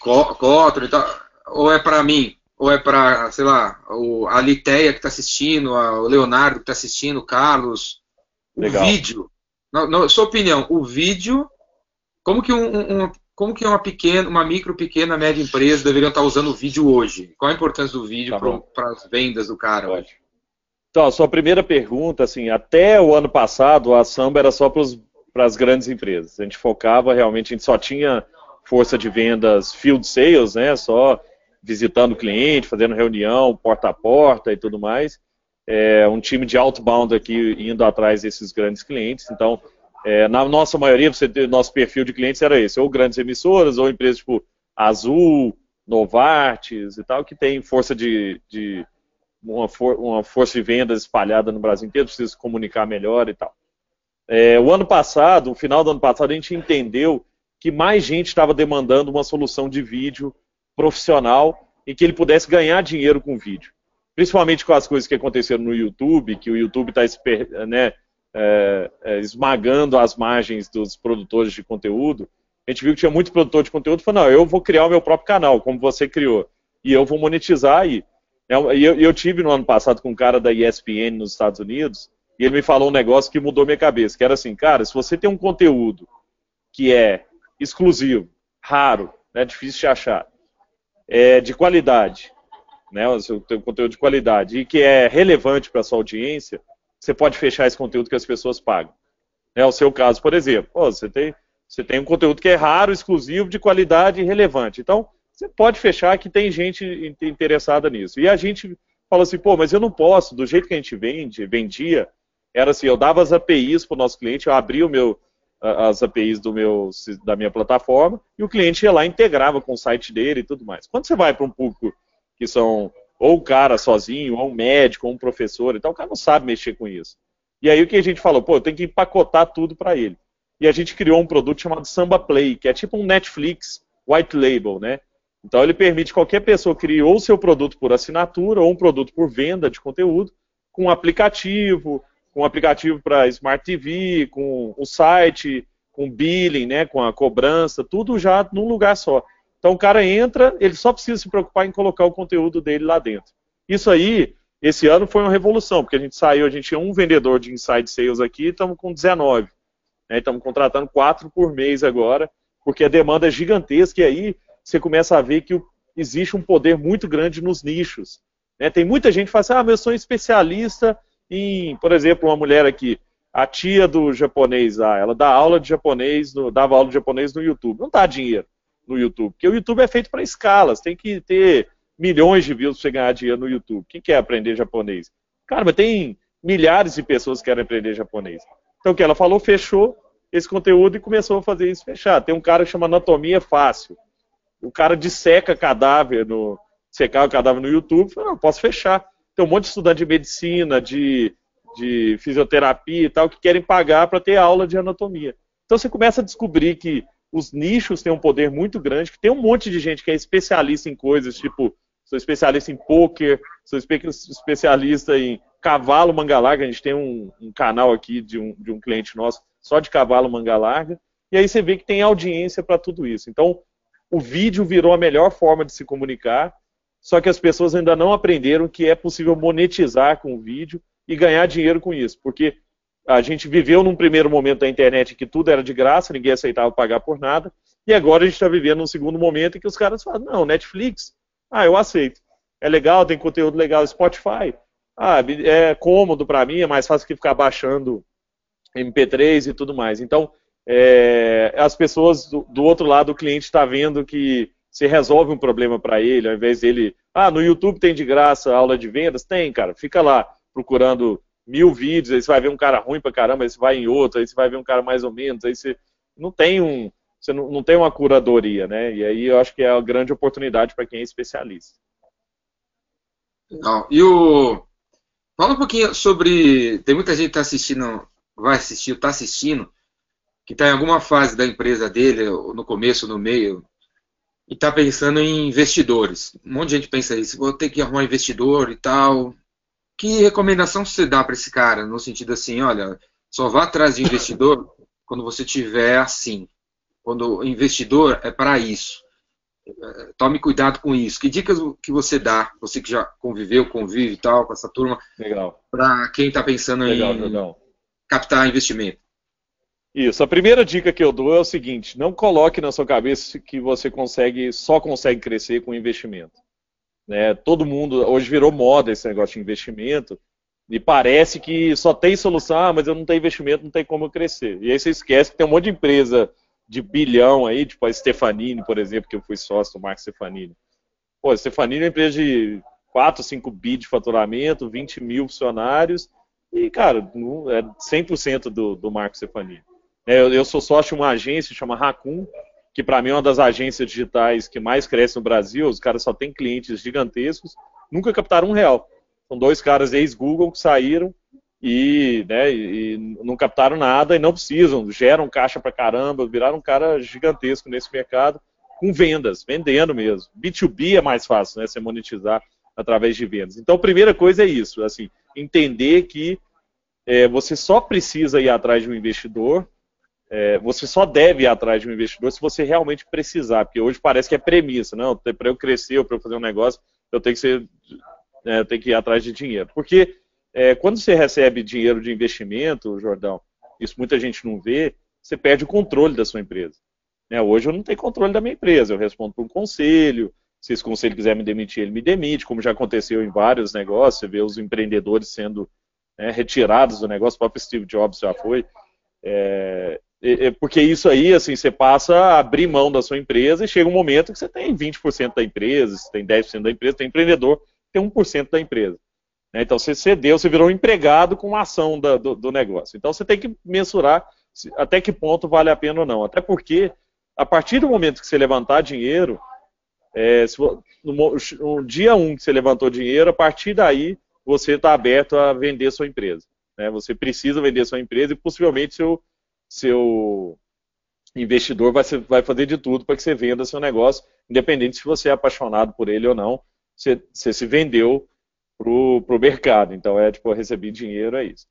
Cotro e tal? Ou é para mim? Ou é para, sei lá, o, a Litéia que está assistindo, a, o Leonardo que está assistindo, o Carlos, Legal. O vídeo, na, na, sua opinião, o vídeo, como que um, um, como que uma pequena, uma micro, pequena, média empresa deveriam estar usando o vídeo hoje? Qual a importância do vídeo tá para as vendas do cara hoje? Então, a sua primeira pergunta, assim, até o ano passado a Samba era só para as grandes empresas. A gente focava realmente, a gente só tinha força de vendas field sales, né? Só visitando o cliente, fazendo reunião, porta a porta e tudo mais. É, um time de outbound aqui indo atrás desses grandes clientes. Então, é, na nossa maioria, você nosso perfil de clientes era esse, ou grandes emissoras, ou empresas tipo Azul, Novartis e tal, que tem força de, de uma, for, uma, força de vendas espalhada no Brasil inteiro, precisa se comunicar melhor e tal. É, o ano passado, no final do ano passado, a gente entendeu que mais gente estava demandando uma solução de vídeo profissional em que ele pudesse ganhar dinheiro com vídeo. Principalmente com as coisas que aconteceram no YouTube, que o YouTube está né, é, é, esmagando as margens dos produtores de conteúdo, a gente viu que tinha muito produtor de conteúdo falou, não, eu vou criar o meu próprio canal, como você criou, e eu vou monetizar aí. E eu, eu, tive no ano passado com um cara da ESPN nos Estados Unidos, e ele me falou um negócio que mudou minha cabeça, que era assim, cara, se você tem um conteúdo que é exclusivo, raro, né, difícil de achar, é de qualidade, né, o seu conteúdo de qualidade, e que é relevante para sua audiência, você pode fechar esse conteúdo que as pessoas pagam. É o seu caso, por exemplo. Pô, você, tem, você tem um conteúdo que é raro, exclusivo, de qualidade e relevante. Então, você pode fechar que tem gente interessada nisso. E a gente fala assim, pô, mas eu não posso, do jeito que a gente vende, vendia, era assim, eu dava as APIs para o nosso cliente, eu abria o meu, as APIs do meu, da minha plataforma, e o cliente ia lá integrava com o site dele e tudo mais. Quando você vai para um público que são ou o cara sozinho, ou um médico, ou um professor e tal, o cara não sabe mexer com isso. E aí o que a gente falou? Pô, tem que empacotar tudo para ele. E a gente criou um produto chamado Samba Play, que é tipo um Netflix white label, né? Então ele permite qualquer pessoa criar ou seu produto por assinatura ou um produto por venda de conteúdo, com um aplicativo, com um aplicativo para Smart TV, com o site, com billing, né, com a cobrança, tudo já num lugar só. Então o cara entra, ele só precisa se preocupar em colocar o conteúdo dele lá dentro. Isso aí, esse ano foi uma revolução, porque a gente saiu, a gente tinha um vendedor de inside sales aqui, estamos com 19. Né, estamos contratando quatro por mês agora, porque a demanda é gigantesca e aí você começa a ver que existe um poder muito grande nos nichos. Né? Tem muita gente que fala assim, ah, eu sou especialista em, por exemplo, uma mulher aqui, a tia do japonês, ah, ela dá aula de japonês, no, dava aula de japonês no YouTube. Não dá dinheiro no YouTube. Porque o YouTube é feito para escalas, tem que ter milhões de views para você ganhar dinheiro no YouTube. Quem quer aprender japonês? Cara, mas tem milhares de pessoas que querem aprender japonês. Então o que ela falou, fechou esse conteúdo e começou a fazer isso fechar. Tem um cara que chama Anatomia Fácil. O cara disseca cadáver no. secar o cadáver no YouTube, não, posso fechar. Tem um monte de estudante de medicina, de, de fisioterapia e tal, que querem pagar para ter aula de anatomia. Então você começa a descobrir que os nichos têm um poder muito grande, que tem um monte de gente que é especialista em coisas, tipo, sou especialista em poker, sou especialista em cavalo manga larga, a gente tem um, um canal aqui de um, de um cliente nosso só de cavalo manga larga, e aí você vê que tem audiência para tudo isso. Então, o vídeo virou a melhor forma de se comunicar, só que as pessoas ainda não aprenderam que é possível monetizar com o vídeo e ganhar dinheiro com isso, porque a gente viveu num primeiro momento da internet que tudo era de graça, ninguém aceitava pagar por nada, e agora a gente está vivendo num segundo momento em que os caras falam, não, Netflix, ah, eu aceito. É legal, tem conteúdo legal, Spotify, ah, é cômodo para mim, é mais fácil que ficar baixando MP3 e tudo mais. Então, é, as pessoas do, do, outro lado, o cliente está vendo que se resolve um problema para ele, ao invés dele, ah, no YouTube tem de graça aula de vendas? Tem, cara, fica lá procurando mil vídeos, aí você vai ver um cara ruim pra caramba, aí você vai em outro, aí você vai ver um cara mais ou menos, aí você não tem um, você não, não tem uma curadoria, né? E aí eu acho que é a grande oportunidade para quem é especialista. Legal. E o fala um pouquinho sobre tem muita gente que está assistindo, vai assistir, está assistindo, que está em alguma fase da empresa dele, no começo, no meio, e está pensando em investidores. Um monte de gente pensa isso, vou ter que arrumar investidor e tal. Que recomendação você dá para esse cara? No sentido assim, olha, só vá atrás de investidor quando você tiver assim. Quando o investidor é para isso. É, tome cuidado com isso. Que dicas que você dá, você que já conviveu, convive e tal com essa turma, para quem está pensando legal, em legal. captar investimento? Isso. A primeira dica que eu dou é o seguinte: não coloque na sua cabeça que você consegue, só consegue crescer com investimento. Né? Todo mundo hoje virou moda esse negócio de investimento e parece que só tem solução, ah, mas eu não tenho investimento, não tem como eu crescer. E aí você esquece que tem um monte de empresa de bilhão aí, tipo a Stefanini, por exemplo, que eu fui sócio do Marco Stefanini. Pô, a Stefanini é uma empresa de 4, 5 bi de faturamento, 20 mil funcionários, e, cara, é 100% do, do Marco Stefanini. É, eu, eu sou sócio de uma agência chama Raccoon, que para mim é uma das agências digitais que mais cresce no Brasil. Os caras só têm clientes gigantescos, nunca captaram um real. São dois caras ex-Google que saíram e, né, e, não captaram nada e não precisam, geram caixa para caramba, viraram um cara gigantesco nesse mercado com vendas, vendendo mesmo. B2B é mais fácil, né, você monetizar através de vendas. Então, a primeira coisa é isso, assim, entender que é, você só precisa ir atrás de um investidor é, você só deve ir atrás de um investidor se você realmente precisar, porque hoje parece que é premissa, não? Para eu crescer ou para eu fazer um negócio, eu tenho que ser, é, eu tenho que ir atrás de dinheiro. Porque é, quando você recebe dinheiro de investimento, Jordão, isso muita gente não vê, você perde o controle da sua empresa. Né? Hoje eu não tenho controle da minha empresa, eu respondo para um conselho, se esse conselho quiser me demitir, ele me demite, como já aconteceu em vários negócios, você vê os empreendedores sendo né, retirados do negócio, o próprio Steve Jobs já foi. É, porque isso aí, assim, você passa a abrir mão da sua empresa e chega um momento que você tem 20% da empresa, você tem 10% da empresa, tem empreendedor, tem 1% da empresa. Né? Então você cedeu, você virou um empregado com uma ação da, do, do, negócio. Então você tem que mensurar até que ponto vale a pena ou não. Até porque, a partir do momento que você levantar dinheiro, é, se, no, no, dia 1 um que você levantou dinheiro, a partir daí você está aberto a vender sua empresa. Né? Você precisa vender sua empresa e possivelmente seu seu investidor vai, ser, vai fazer de tudo para que você venda seu negócio, independente se você é apaixonado por ele ou não, você, você se vendeu para o mercado. Então é tipo, eu recebi dinheiro, é isso.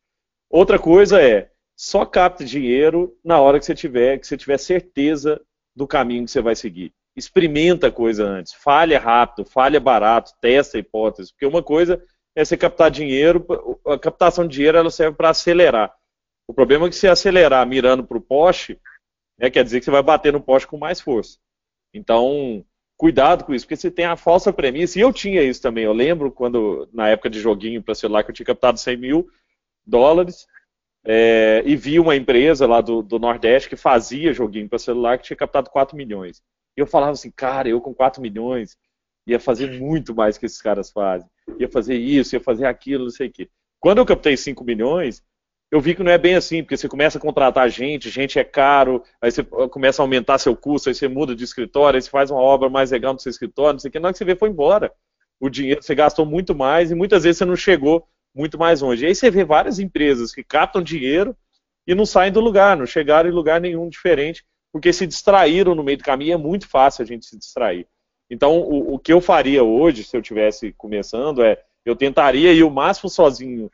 Outra coisa é, só capte dinheiro na hora que você tiver, que você tiver certeza do caminho que você vai seguir. Experimenta a coisa antes, falha rápido, falha barato, testa a hipótese, porque uma coisa é você captar dinheiro, a captação de dinheiro ela serve para acelerar. O problema é que se acelerar mirando para o poste, né, quer dizer que você vai bater no poste com mais força. Então, cuidado com isso, porque você tem a falsa premissa, e eu tinha isso também. Eu lembro quando, na época de joguinho para celular, que eu tinha captado 100 mil dólares é, e vi uma empresa lá do, do Nordeste que fazia joguinho para celular que tinha captado 4 milhões. E eu falava assim, cara, eu com 4 milhões ia fazer muito mais que esses caras fazem. Ia fazer isso, ia fazer aquilo, não sei o quê. Quando eu captei 5 milhões, eu vi que não é bem assim, porque você começa a contratar gente, gente é caro, aí você começa a aumentar seu custo, aí você muda de escritório, aí você faz uma obra mais legal no seu escritório, não sei o que, na hora que você vê, foi embora. O dinheiro você gastou muito mais e muitas vezes você não chegou muito mais longe. E aí você vê várias empresas que captam dinheiro e não saem do lugar, não chegaram em lugar nenhum diferente, porque se distraíram no meio do caminho, é muito fácil a gente se distrair. Então, o, o que eu faria hoje, se eu tivesse começando, é eu tentaria ir o máximo sozinho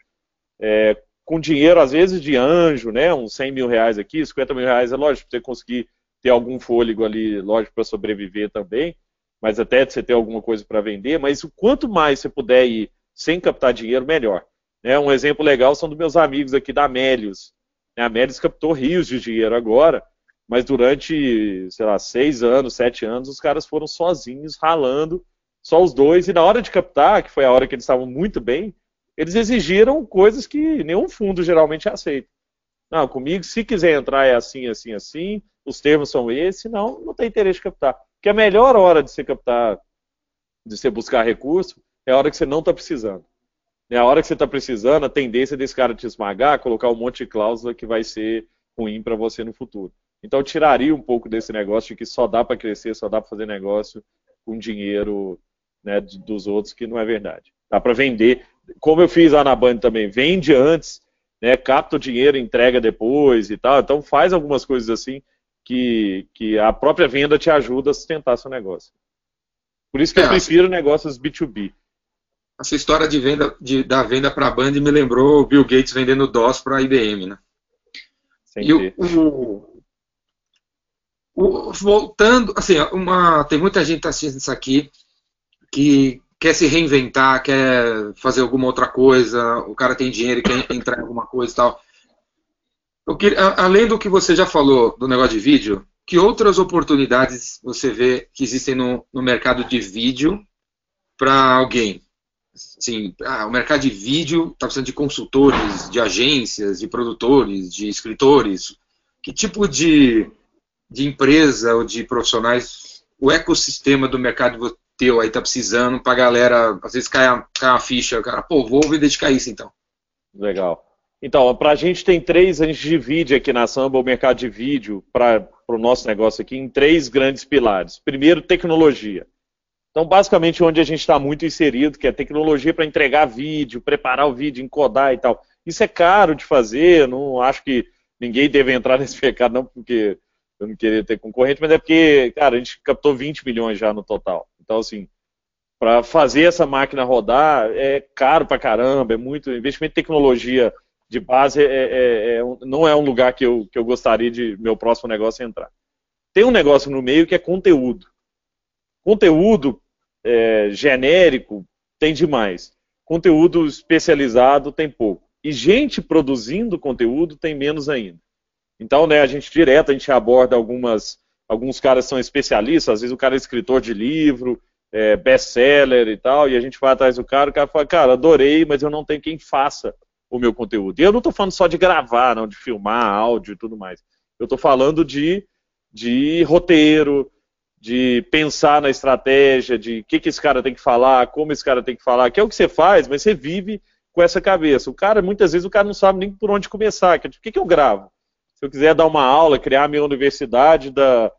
é, com dinheiro, às vezes, de anjo, né? Uns 100 mil reais aqui, 50 mil reais, é lógico, para você conseguir ter algum fôlego ali, lógico, para sobreviver também, mas até você ter alguma coisa para vender, mas o quanto mais você puder ir sem captar dinheiro, melhor. Né? Um exemplo legal são dos meus amigos aqui da Amélios. A Amélios captou rios de dinheiro agora, mas durante, sei lá, seis anos, sete anos, os caras foram sozinhos, ralando, só os dois, e na hora de captar, que foi a hora que eles estavam muito bem, eles exigiram coisas que nenhum fundo geralmente aceita. Não, comigo, se quiser entrar é assim, assim, assim, os termos são esses, não, não tem interesse de captar. Porque a melhor hora de você captar, de você buscar recurso, é a hora que você não está precisando. É a hora que você está precisando, a tendência desse cara te esmagar, colocar um monte de cláusula que vai ser ruim para você no futuro. Então eu tiraria um pouco desse negócio de que só dá para crescer, só dá para fazer negócio com dinheiro né, dos outros, que não é verdade. Dá para vender como eu fiz lá na Band também, vende antes, né, capta o dinheiro, entrega depois e tal. Então faz algumas coisas assim que, que a própria venda te ajuda a sustentar seu negócio. Por isso que é, eu prefiro negócios B2B. Essa história de venda, de, da venda para a Band me lembrou o Bill Gates vendendo DOS para a IBM, né? Sem e o, o, o, voltando, assim, uma, tem muita gente assistindo isso aqui que quer se reinventar, quer fazer alguma outra coisa, o cara tem dinheiro e quer entrar em alguma coisa e tal. além do que você já falou do negócio de vídeo, que outras oportunidades você vê que existem no, no mercado de vídeo para alguém? Assim, ah, o mercado de vídeo está precisando de consultores, de agências, de produtores, de escritores. Que tipo de, de empresa ou de profissionais o ecossistema do mercado teu aí está precisando para a galera, às vezes cai, a, cai ficha, cara, pô, vou me dedicar a isso então. Legal. Então, para a gente tem três, a gente divide aqui na Samba o mercado de vídeo para o nosso negócio aqui em três grandes pilares. Primeiro, tecnologia. Então, basicamente, onde a gente está muito inserido, que é tecnologia para entregar vídeo, preparar o vídeo, encodar e tal. Isso é caro de fazer, não acho que ninguém deve entrar nesse mercado, não porque eu não queria ter concorrente, mas é porque, cara, a gente captou 20 milhões já no total. Então, assim, para fazer essa máquina rodar é caro para caramba, é muito investimento em tecnologia de base é, é, é, não é um lugar que eu, que eu gostaria de meu próximo negócio entrar. Tem um negócio no meio que é conteúdo. Conteúdo é, genérico tem demais. Conteúdo especializado tem pouco. E gente produzindo conteúdo tem menos ainda. Então, né, a gente direto, a gente aborda algumas, alguns caras são especialistas, às vezes o cara é escritor de livro, é, best-seller e tal, e a gente vai atrás do cara, o cara fala, cara, adorei, mas eu não tenho quem faça o meu conteúdo. E eu não estou falando só de gravar, não, de filmar áudio e tudo mais. Eu estou falando de, de roteiro, de pensar na estratégia, de o que, que esse cara tem que falar, como esse cara tem que falar, que é o que você faz, mas você vive com essa cabeça. O cara, muitas vezes, o cara não sabe nem por onde começar. O que, que eu gravo? Se eu quiser dar uma aula, criar a minha universidade da,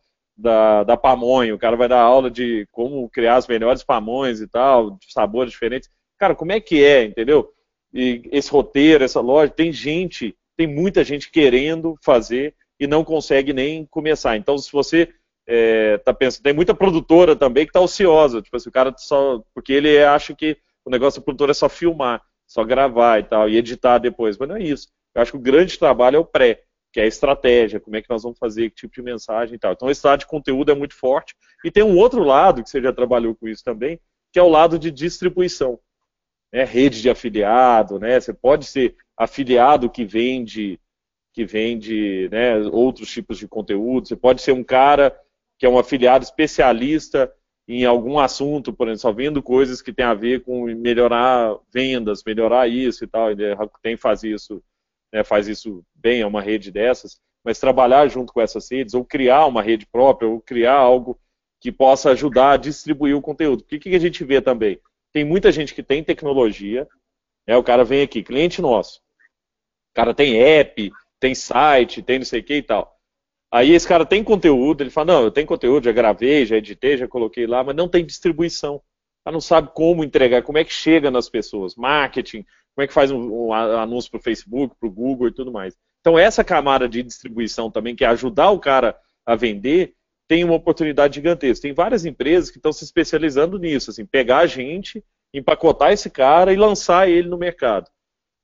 da, da pamonha, o cara vai dar aula de como criar as melhores pamonhas e tal, de sabores diferentes. Cara, como é que é, entendeu? e esse roteiro, essa loja, tem gente, tem muita gente querendo fazer e não consegue nem começar. Então, se você é, tá pensando, tem muita produtora também que está ociosa, tipo assim, o cara só, porque ele acha que o negócio da produtora é só filmar, só gravar e tal, e editar depois, mas não é isso. Eu acho que o grande trabalho é o pré, que é a estratégia, como é que nós vamos fazer, que tipo de mensagem e tal. Então, esse lado de conteúdo é muito forte. E tem um outro lado, que você já trabalhou com isso também, que é o lado de distribuição né, rede de afiliado, né? Você pode ser afiliado que vende que vende né, outros tipos de conteúdo. Você pode ser um cara que é um afiliado especialista em algum assunto, por exemplo, só vendo coisas que tem a ver com melhorar vendas, melhorar isso e tal. Ele tem faz isso, né, faz isso bem, é uma rede dessas. Mas trabalhar junto com essas redes, ou criar uma rede própria, ou criar algo que possa ajudar a distribuir o conteúdo. O que, que a gente vê também? Tem muita gente que tem tecnologia, né? o cara vem aqui, cliente nosso. O cara tem app, tem site, tem não sei o que e tal. Aí esse cara tem conteúdo, ele fala, não, eu tenho conteúdo, já gravei, já editei, já coloquei lá, mas não tem distribuição. Ela não sabe como entregar, como é que chega nas pessoas, marketing, como é que faz um, um anúncio para o Facebook, para o Google e tudo mais. Então essa camada de distribuição também, que é ajudar o cara a vender, tem uma oportunidade gigantesca. Tem várias empresas que estão se especializando nisso, assim, pegar a gente, empacotar esse cara e lançar ele no mercado.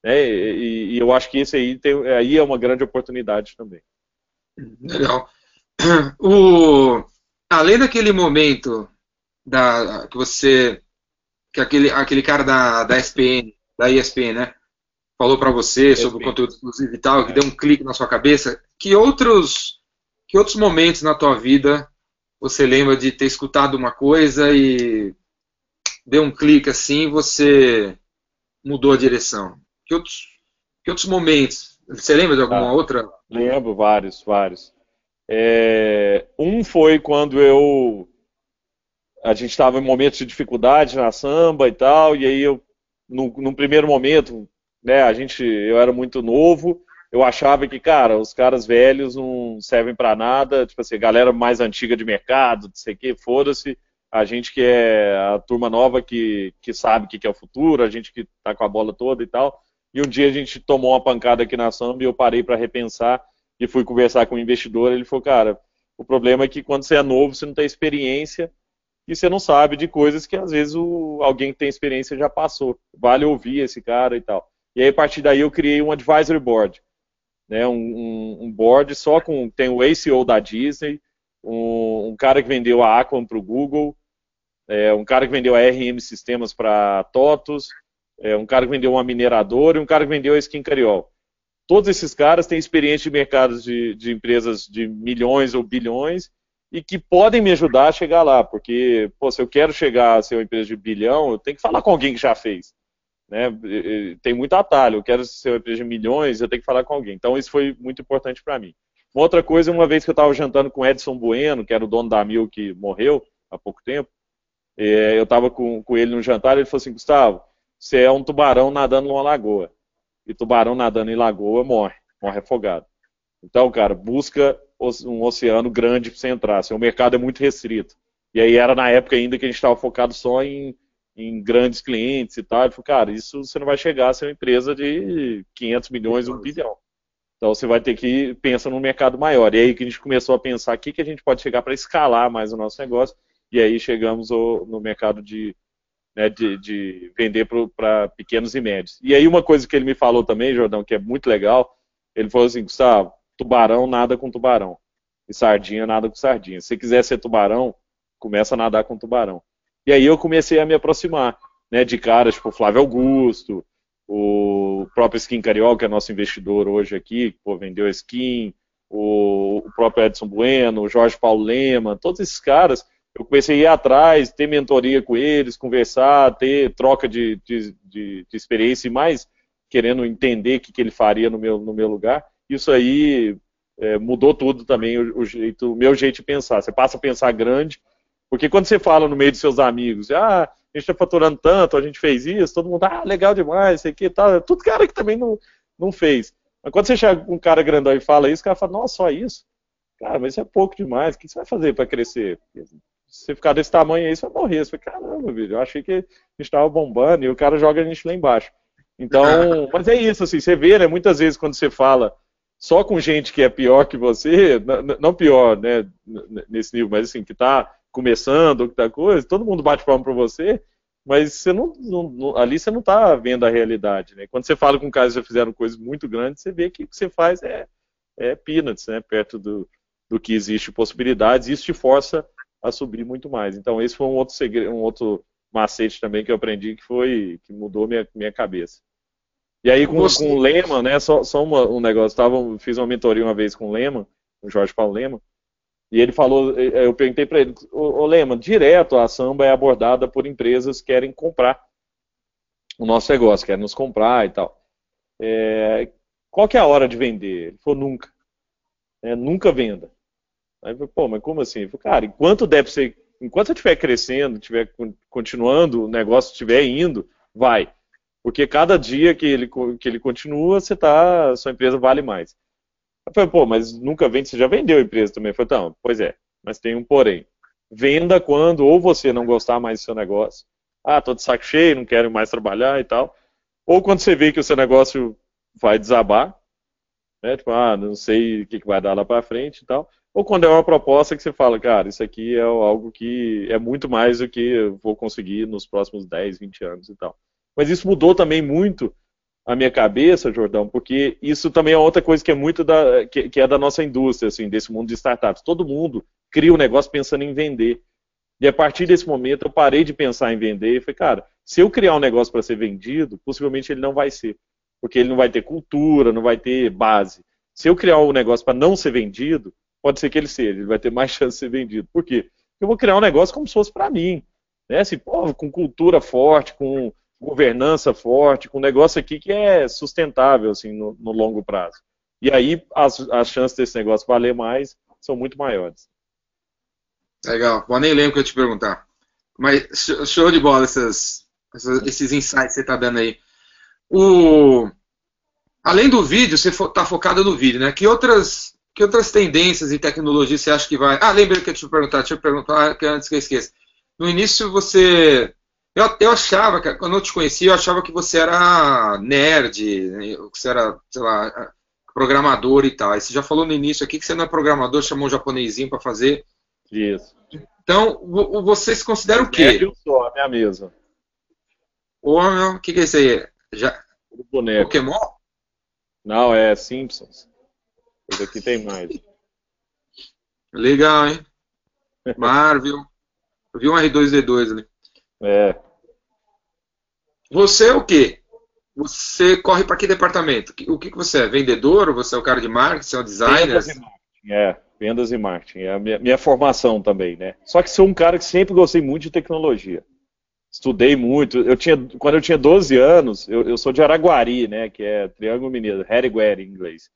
Né? E, e, eu acho que esse aí, tem, aí é uma grande oportunidade também. Legal. O, além daquele momento da, que você, que aquele, aquele cara da, da ESPN, da ESPN, né, falou para você sobre o conteúdo exclusivo e tal, que é. deu um clique na sua cabeça, que outros que outros momentos na tua vida você lembra de ter escutado uma coisa e deu um clique assim você mudou a direção? Que outros, que outros momentos? Você lembra de alguma ah, outra? Lembro, vários, vários. É, um foi quando eu. A gente estava em momentos de dificuldade na samba e tal, e aí eu, no, num primeiro momento, né, a gente, eu era muito novo, eu achava que, cara, os caras velhos não servem para nada, tipo assim, galera mais antiga de mercado, não sei o que, foda-se, a gente que é a turma nova que, que sabe o que, é o futuro, a gente que tá com a bola toda e tal. E um dia a gente tomou uma pancada aqui na Samba e eu parei para repensar e fui conversar com o investidor. Ele falou, cara, o problema é que quando você é novo, você não tem experiência e você não sabe de coisas que às vezes o, alguém que tem experiência já passou. Vale ouvir esse cara e tal. E aí, a partir daí, eu criei um advisory board né, um, um, board só com tem o ACO da Disney, um, um cara que vendeu a Aquan para o Google, é, um cara que vendeu a RM Sistemas para TOTUS, é, um cara que vendeu uma mineradora e um cara que vendeu a Skin Cariol. todos esses caras têm experiência de mercados de, de empresas de milhões ou bilhões e que podem me ajudar a chegar lá, porque, pô, se eu quero chegar a ser uma empresa de bilhão, eu tenho que falar com alguém que já fez. Né? Tem muito atalho, eu quero ser uma empresa de milhões, eu tenho que falar com alguém. Então, isso foi muito importante para mim. Uma outra coisa, uma vez que eu estava jantando com Edson Bueno, que era o dono da Mil que morreu há pouco tempo, é, eu estava com, com ele no jantar, ele falou assim, Gustavo, você é um tubarão nadando numa lagoa. E tubarão nadando em lagoa morre, morre afogado. Então, cara, busca um oceano grande para você entrar. Assim, o mercado é muito restrito. E aí era na época ainda que a gente estava focado só em, em, grandes clientes e tal. Ele falou, cara, isso você não vai chegar a ser uma empresa de 500 milhões, 1 bilhão. Então você vai ter que pensar num mercado maior. E aí que a gente começou a pensar aqui que a gente pode chegar para escalar mais o nosso negócio. E aí chegamos no mercado de, né, de, de vender para pequenos e médios. E aí uma coisa que ele me falou também, Jordão, que é muito legal, ele falou assim, Gustavo, tubarão nada com tubarão. E sardinha nada com sardinha. Se você quiser ser tubarão, começa a nadar com tubarão. E aí eu comecei a me aproximar, né, de caras tipo Flávio Augusto, o próprio Skin Carioca, que é nosso investidor hoje aqui, que pô, vendeu a skin, o, o, próprio Edson Bueno, o Jorge Paulo Lema, todos esses caras, eu comecei a ir atrás, ter mentoria com eles, conversar, ter troca de, de, de, de experiência e mais querendo entender o que, que ele faria no meu, no meu lugar isso aí é, mudou tudo também, o, o, jeito, o meu jeito de pensar. Você passa a pensar grande, porque quando você fala no meio de seus amigos, ah, a gente está faturando tanto, a gente fez isso, todo mundo, ah, legal demais, sei que tal, tudo cara que também não, não fez. Mas quando você chega com um cara grandão e fala isso, o cara fala, nossa, só isso? Cara, mas isso é pouco demais, o que você vai fazer para crescer? Se você ficar desse tamanho aí, você vai morrer. Você fala, caramba, filho, eu achei que a gente estava bombando e o cara joga a gente lá embaixo. Então, mas é isso, assim, você vê, né, muitas vezes quando você fala só com gente que é pior que você, não pior, né, nesse nível, mas assim, que está começando, que tá coisa, todo mundo bate palma para você, mas você não, não, ali você não está vendo a realidade, né? Quando você fala com caras que já fizeram coisas muito grandes, você vê que o que você faz é, é peanuts, né? Perto do, do que existe possibilidades, e isso te força a subir muito mais. Então esse foi um outro segredo, um outro macete também que eu aprendi que foi que mudou minha, minha cabeça. E aí com, com o Lema, né, só, só uma, um negócio, tava, fiz uma mentoria uma vez com o Lema, o Jorge Paulo Lema, e ele falou, eu perguntei para ele, ô Lema, direto a samba é abordada por empresas que querem comprar o nosso negócio, querem nos comprar e tal. É, qual que é a hora de vender? Ele falou, nunca. É, nunca venda. Aí eu falei, pô, mas como assim? Ele falou, cara, enquanto deve ser, enquanto estiver crescendo, estiver continuando, o negócio estiver indo, vai. Porque cada dia que ele, que ele continua, você tá, sua empresa vale mais. Eu falei, pô, mas nunca vende, você já vendeu a empresa também. Eu falei, não, pois é, mas tem um porém. Venda quando ou você não gostar mais do seu negócio, ah, tô de saco cheio, não quero mais trabalhar e tal, ou quando você vê que o seu negócio vai desabar, né, tipo, ah, não sei o que, que vai dar lá para frente e tal, ou quando é uma proposta que você fala, cara, isso aqui é algo que é muito mais do que eu vou conseguir nos próximos 10, 20 anos e tal. Mas isso mudou também muito a minha cabeça, Jordão, porque isso também é outra coisa que é muito da, que, que é da nossa indústria, assim, desse mundo de startups. Todo mundo cria um negócio pensando em vender. E a partir desse momento eu parei de pensar em vender e falei, cara, se eu criar um negócio para ser vendido, possivelmente ele não vai ser. Porque ele não vai ter cultura, não vai ter base. Se eu criar um negócio para não ser vendido, pode ser que ele seja, ele vai ter mais chance de ser vendido. Por quê? Porque eu vou criar um negócio como se fosse para mim. Né? Assim, pô, com cultura forte, com governança forte, com um negócio aqui que é sustentável assim, no, no longo prazo. E aí as, as chances desse negócio valer mais são muito maiores. Legal. Bom, nem lembro o que eu te perguntar. Mas show de bola essas, essas, esses insights que você está dando aí. O, além do vídeo, você está focado no vídeo, né? Que outras, que outras tendências e tecnologias você acha que vai. Ah, lembrei que eu te perguntar, deixa eu perguntar que antes que eu esqueça. No início você eu, eu achava, que, quando eu te conheci, eu achava que você era nerd, né, que você era, sei lá, programador e tal. Aí você já falou no início aqui que você não é programador, chamou um japonesinho para fazer. Isso. Então, você se considera o quê? Eu sou, a minha mesa. Ô, meu, o que, que é isso aí? Já... O boneco. Pokémon? Não, é Simpsons. Esse aqui tem mais. Legal, hein? Marvel. Eu vi um R2D2 ali. É. Você é o quê? você corre para que departamento? O que, que você é? Vendedor? Você é o cara de marketing? Você é o designer? Vendas e marketing, é. Vendas e marketing. É a minha, minha formação também, né? Só que sou um cara que sempre gostei muito de tecnologia. Estudei muito. Eu tinha, quando eu tinha 12 anos, eu, eu sou de Araguari, né? Que é Triângulo Mineiro, Harigueri em inglês.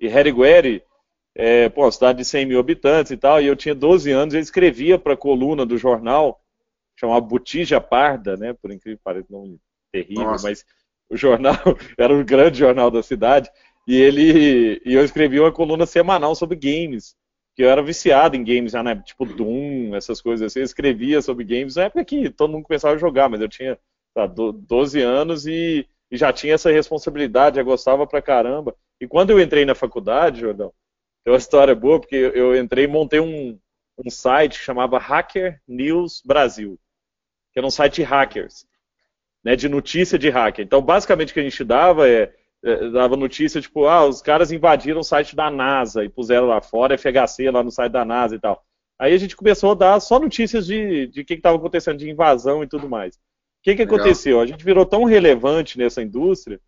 E Harigueri é, pô, cidade de 100 mil habitantes e tal, e eu tinha 12 anos, eu escrevia para a coluna do jornal, chamava Botija Parda, né, por incrível que pareça, nome terrível, Nossa. mas o jornal era o grande jornal da cidade, e ele e eu escrevia uma coluna semanal sobre games, que eu era viciado em games já, né, tipo Doom, essas coisas assim, eu escrevia sobre games na época que todo mundo começava a jogar, mas eu tinha tá, 12 anos e, e já tinha essa responsabilidade, já gostava pra caramba, e quando eu entrei na faculdade, Jordão, tem uma história boa, porque eu entrei e montei um, um site que chamava Hacker News Brasil, que era um site de hackers, né, de notícia de hacker. Então, basicamente, o que a gente dava é, é, dava notícia, tipo, ah, os caras invadiram o site da NASA e puseram lá fora, FHC lá no site da NASA e tal. Aí a gente começou a dar só notícias de, de o que estava acontecendo, de invasão e tudo mais. O que, que aconteceu? A gente virou tão relevante nessa indústria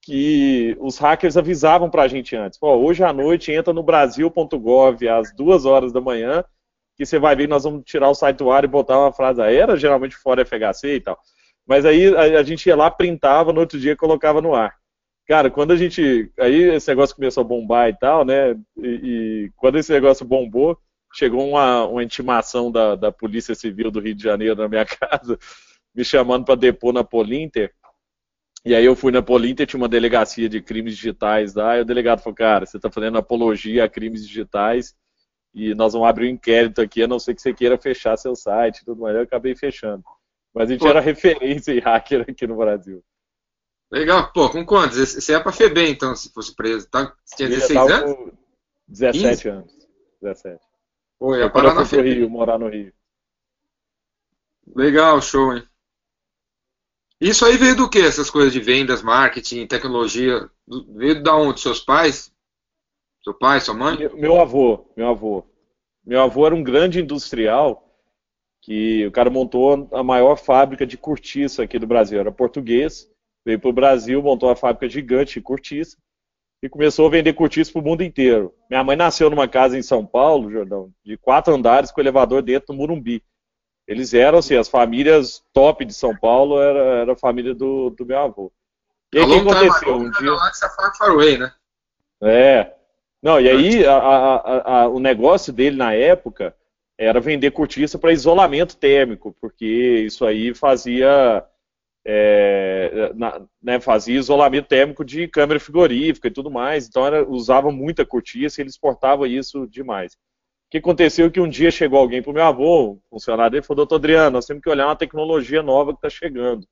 que os hackers avisavam para a gente antes. Pô, hoje à noite entra no Brasil.gov às duas horas da manhã, que você vai ver, nós vamos tirar o site do ar e botar uma frase aérea, geralmente fora FHC e tal. Mas aí a, a, gente ia lá, printava, no outro dia colocava no ar. Cara, quando a gente. Aí esse negócio começou a bombar e tal, né? E, e quando esse negócio bombou, chegou uma, uma intimação da, da Polícia Civil do Rio de Janeiro na minha casa, me chamando para depor na Polinter e aí eu fui na Polinter, tinha uma delegacia de crimes digitais lá, e o delegado falou, cara, você está fazendo apologia a crimes digitais e nós vamos abrir um inquérito aqui, a não ser que você queira fechar seu site e tudo mais. Eu acabei fechando. Mas a gente pô. era referência em hacker aqui no Brasil. Legal, pô, com quantos? Você é pra FEBEM, então, se fosse preso. Tá? Você tinha 16 anos? 17 15? anos. 17. Pô, ia parar na FEBEM. Rio, morar no Rio. Legal, show, hein? Isso aí veio do que? Essas coisas de vendas, marketing, tecnologia? Veio da onde? Seus pais? Seu pai, sua mãe? Meu avô, meu avô. Meu avô era um grande industrial que o cara montou a maior fábrica de cortiça aqui do Brasil. Era português, veio para o Brasil, montou uma fábrica gigante de cortiça e começou a vender cortiça para o mundo inteiro. Minha mãe nasceu numa casa em São Paulo, Jordão, de quatro andares com elevador dentro do Morumbi. Eles eram, assim, as famílias top de São Paulo era, era a família do, do meu avô. E aí, o que aconteceu? Um dia... Faraway, né? É. Não, e aí a, a, a, o negócio dele na época era vender cortiça para isolamento térmico, porque isso aí fazia é, na, né, fazia isolamento térmico de câmera frigorífica e tudo mais, então era, usava muita cortiça e ele exportava isso demais que aconteceu que um dia chegou alguém para o meu avô, funcionário dele, falou, doutor Adriano, nós temos que olhar uma tecnologia nova que está chegando.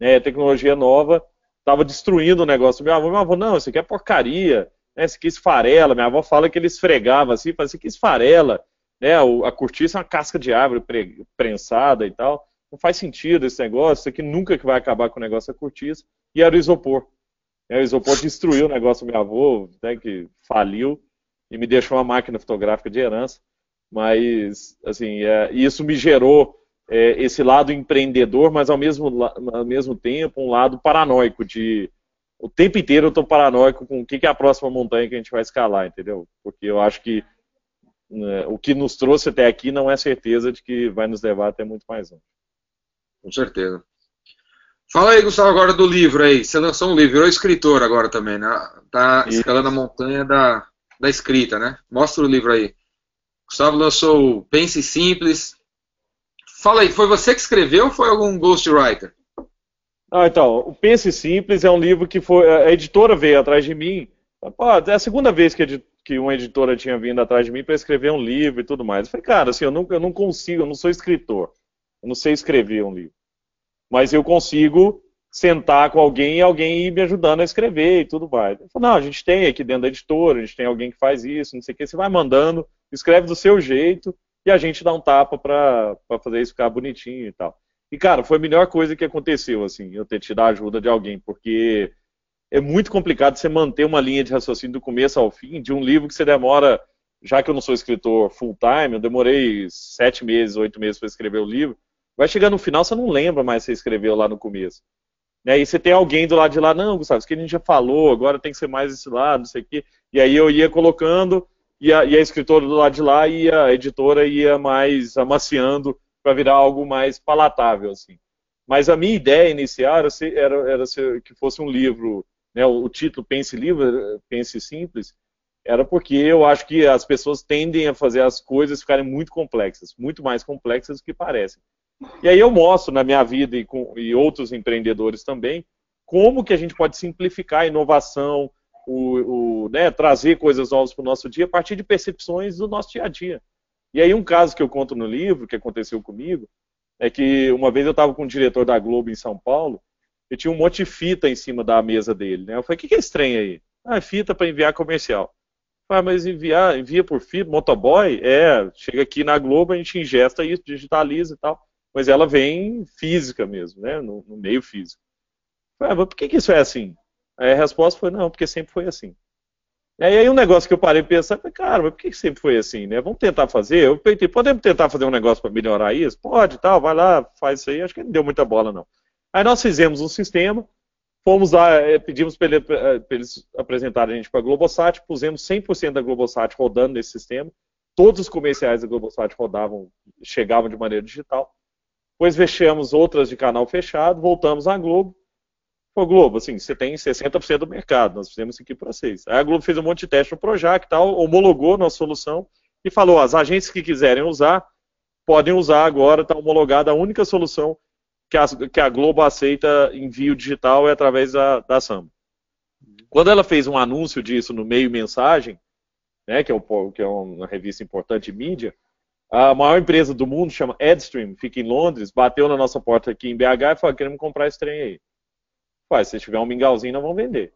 É, tecnologia nova estava destruindo o negócio do meu avô. Meu avô, não, isso aqui é porcaria, né, isso aqui esfarela. Minha avó fala que ele esfregava assim, fala, isso aqui esfarela. Né, a cortiça é uma casca de árvore prensada e tal. Não faz sentido esse negócio, isso aqui nunca que vai acabar com o negócio da cortiça. E era o isopor. É, o isopor destruiu o negócio do meu avô, né, que faliu e me deixou uma máquina fotográfica de herança, mas assim é, isso me gerou é, esse lado empreendedor, mas ao mesmo, ao mesmo tempo um lado paranoico de o tempo inteiro eu estou paranoico com o que, que, é a próxima montanha que a gente vai escalar, entendeu? Porque eu acho que né, o que nos trouxe até aqui não é certeza de que vai nos levar até muito mais longe. Com certeza. Fala aí, Gustavo, agora do livro aí. Você lançou um livro, virou escritor agora também, né? Tá escalando a montanha da, da escrita, né? Mostra o livro aí. Gustavo lançou Pense Simples. Fala aí, foi você que escreveu ou foi algum ghostwriter? Ah, então, o Pense Simples é um livro que foi, a editora veio atrás de mim. É a segunda vez que, que uma editora tinha vindo atrás de mim para escrever um livro e tudo mais. Eu falei, cara, assim, eu não, eu não consigo, eu não sou escritor. Eu não sei escrever um livro. Mas eu consigo sentar com alguém e alguém ir me ajudando a escrever e tudo mais. Eu falei, não, a gente tem aqui dentro da editora, a gente tem alguém que faz isso, não sei o que, você vai mandando, escreve do seu jeito e a gente dá um tapa para fazer isso ficar bonitinho e tal. E, cara, foi a melhor coisa que aconteceu, assim, eu ter tido a ajuda de alguém, porque é muito complicado você manter uma linha de raciocínio do começo ao fim de um livro que você demora, já que eu não sou escritor full time, eu demorei sete meses, oito meses para escrever o livro, vai chegar no final, você não lembra mais se escreveu lá no começo. Né? E você tem alguém do lado de lá, não, Gustavo, isso que a gente já falou, agora tem que ser mais esse lado, não sei o quê. E aí eu ia colocando, e a, e a escritora do lado de lá e a editora ia mais amaciando para virar algo mais palatável, assim. Mas a minha ideia inicial era, ser, era, era ser, que fosse um livro, né, o, título Pense Livre, Pense Simples, era porque eu acho que as pessoas tendem a fazer as coisas ficarem muito complexas, muito mais complexas do que parecem. E aí eu mostro na minha vida e, com, e outros empreendedores também como que a gente pode simplificar a inovação, o, o né, trazer coisas novas para o nosso dia a partir de percepções do nosso dia a dia. E aí um caso que eu conto no livro, que aconteceu comigo, é que uma vez eu estava com o diretor da Globo em São Paulo, e tinha um monte de fita em cima da mesa dele. Né? Eu falei, o que, que é estranho aí? Ah, é fita para enviar comercial. Ah, mas enviar, envia por fita, motoboy? É, chega aqui na Globo, a gente ingesta isso, digitaliza e tal. Mas ela vem física mesmo, né? No, no meio físico. Ah, mas por que, que isso é assim? Aí a resposta foi, não, porque sempre foi assim. E aí um negócio que eu parei pensar, cara, mas por que, que sempre foi assim, né? Vamos tentar fazer? Eu pensei, podemos tentar fazer um negócio para melhorar isso? Pode, tal, vai lá, faz isso aí. Acho que não deu muita bola, não. Aí nós fizemos um sistema, Fomos lá, eh, pedimos para ele, eh, eles apresentarem a gente para a Globosat, pusemos 100% da Globosat rodando nesse sistema. Todos os comerciais da Globosat rodavam, chegavam de maneira digital. Depois fechamos outras de canal fechado, voltamos à Globo. Pô, Globo, assim, você tem 60% do mercado, nós fizemos isso aqui para vocês. Aí a Globo fez um monte de teste no Projac e tal, homologou nossa solução e falou: as agências que quiserem usar, podem usar agora, está homologada a única solução que a, que a Globo aceita envio digital é através da, da Samba. Quando ela fez um anúncio disso no meio mensagem, né, que, é o, que é uma revista importante de mídia, a maior empresa do mundo, chama Edstream, fica em Londres, bateu na nossa porta aqui em BH e falou, queremos comprar esse trem aí. Ué, se tiver um mingauzinho, nós vamos vender.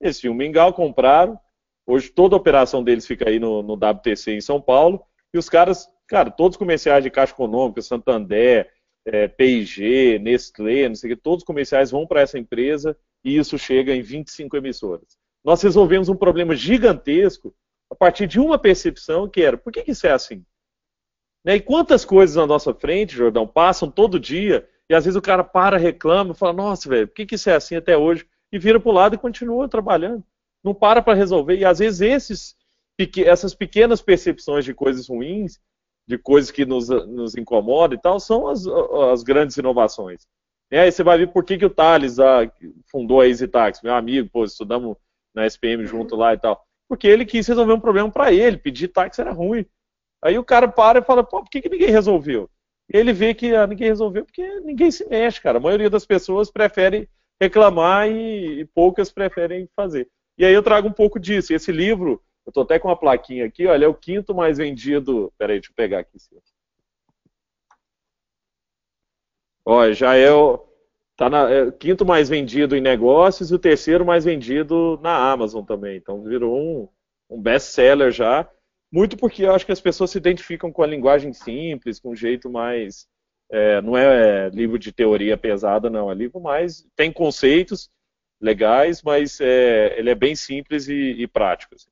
Eles tinham um mingau, compraram, hoje toda a operação deles fica aí no, no WTC em São Paulo, e os caras, cara, todos os comerciais de Caixa Econômica, Santander, é, P&G, Nestlé, não sei o que, todos os comerciais vão para essa empresa e isso chega em 25 emissoras. Nós resolvemos um problema gigantesco a partir de uma percepção que era, por que, que isso é assim? Né? E quantas coisas na nossa frente, Jordão, passam todo dia e às vezes o cara para, reclama, fala, nossa, velho, por que, que isso é assim até hoje? E vira para o lado e continua trabalhando. Não para para resolver. E às vezes esses, essas pequenas percepções de coisas ruins de coisas que nos, nos incomodam e tal, são as, as grandes inovações. E aí você vai ver por que, que o Thales ah, fundou a EasyTax, meu amigo, pô, estudamos na SPM junto lá e tal. Porque ele quis resolver um problema para ele, pedir táxi era ruim. Aí o cara para e fala, pô, por que, que ninguém resolveu? Ele vê que ah, ninguém resolveu porque ninguém se mexe, cara. A maioria das pessoas prefere reclamar e, e poucas preferem fazer. E aí eu trago um pouco disso. Esse livro, eu estou até com uma plaquinha aqui, olha, é o quinto mais vendido. Peraí, deixa eu pegar aqui. Olha, já é o, tá na, é quinto mais vendido em negócios e o terceiro mais vendido na Amazon também. Então virou um, um best-seller já. Muito porque eu acho que as pessoas se identificam com a linguagem simples, com um jeito mais. É, não é, é livro de teoria pesada, não. É livro mais. Tem conceitos legais, mas é, ele é bem simples e, e prático. Assim.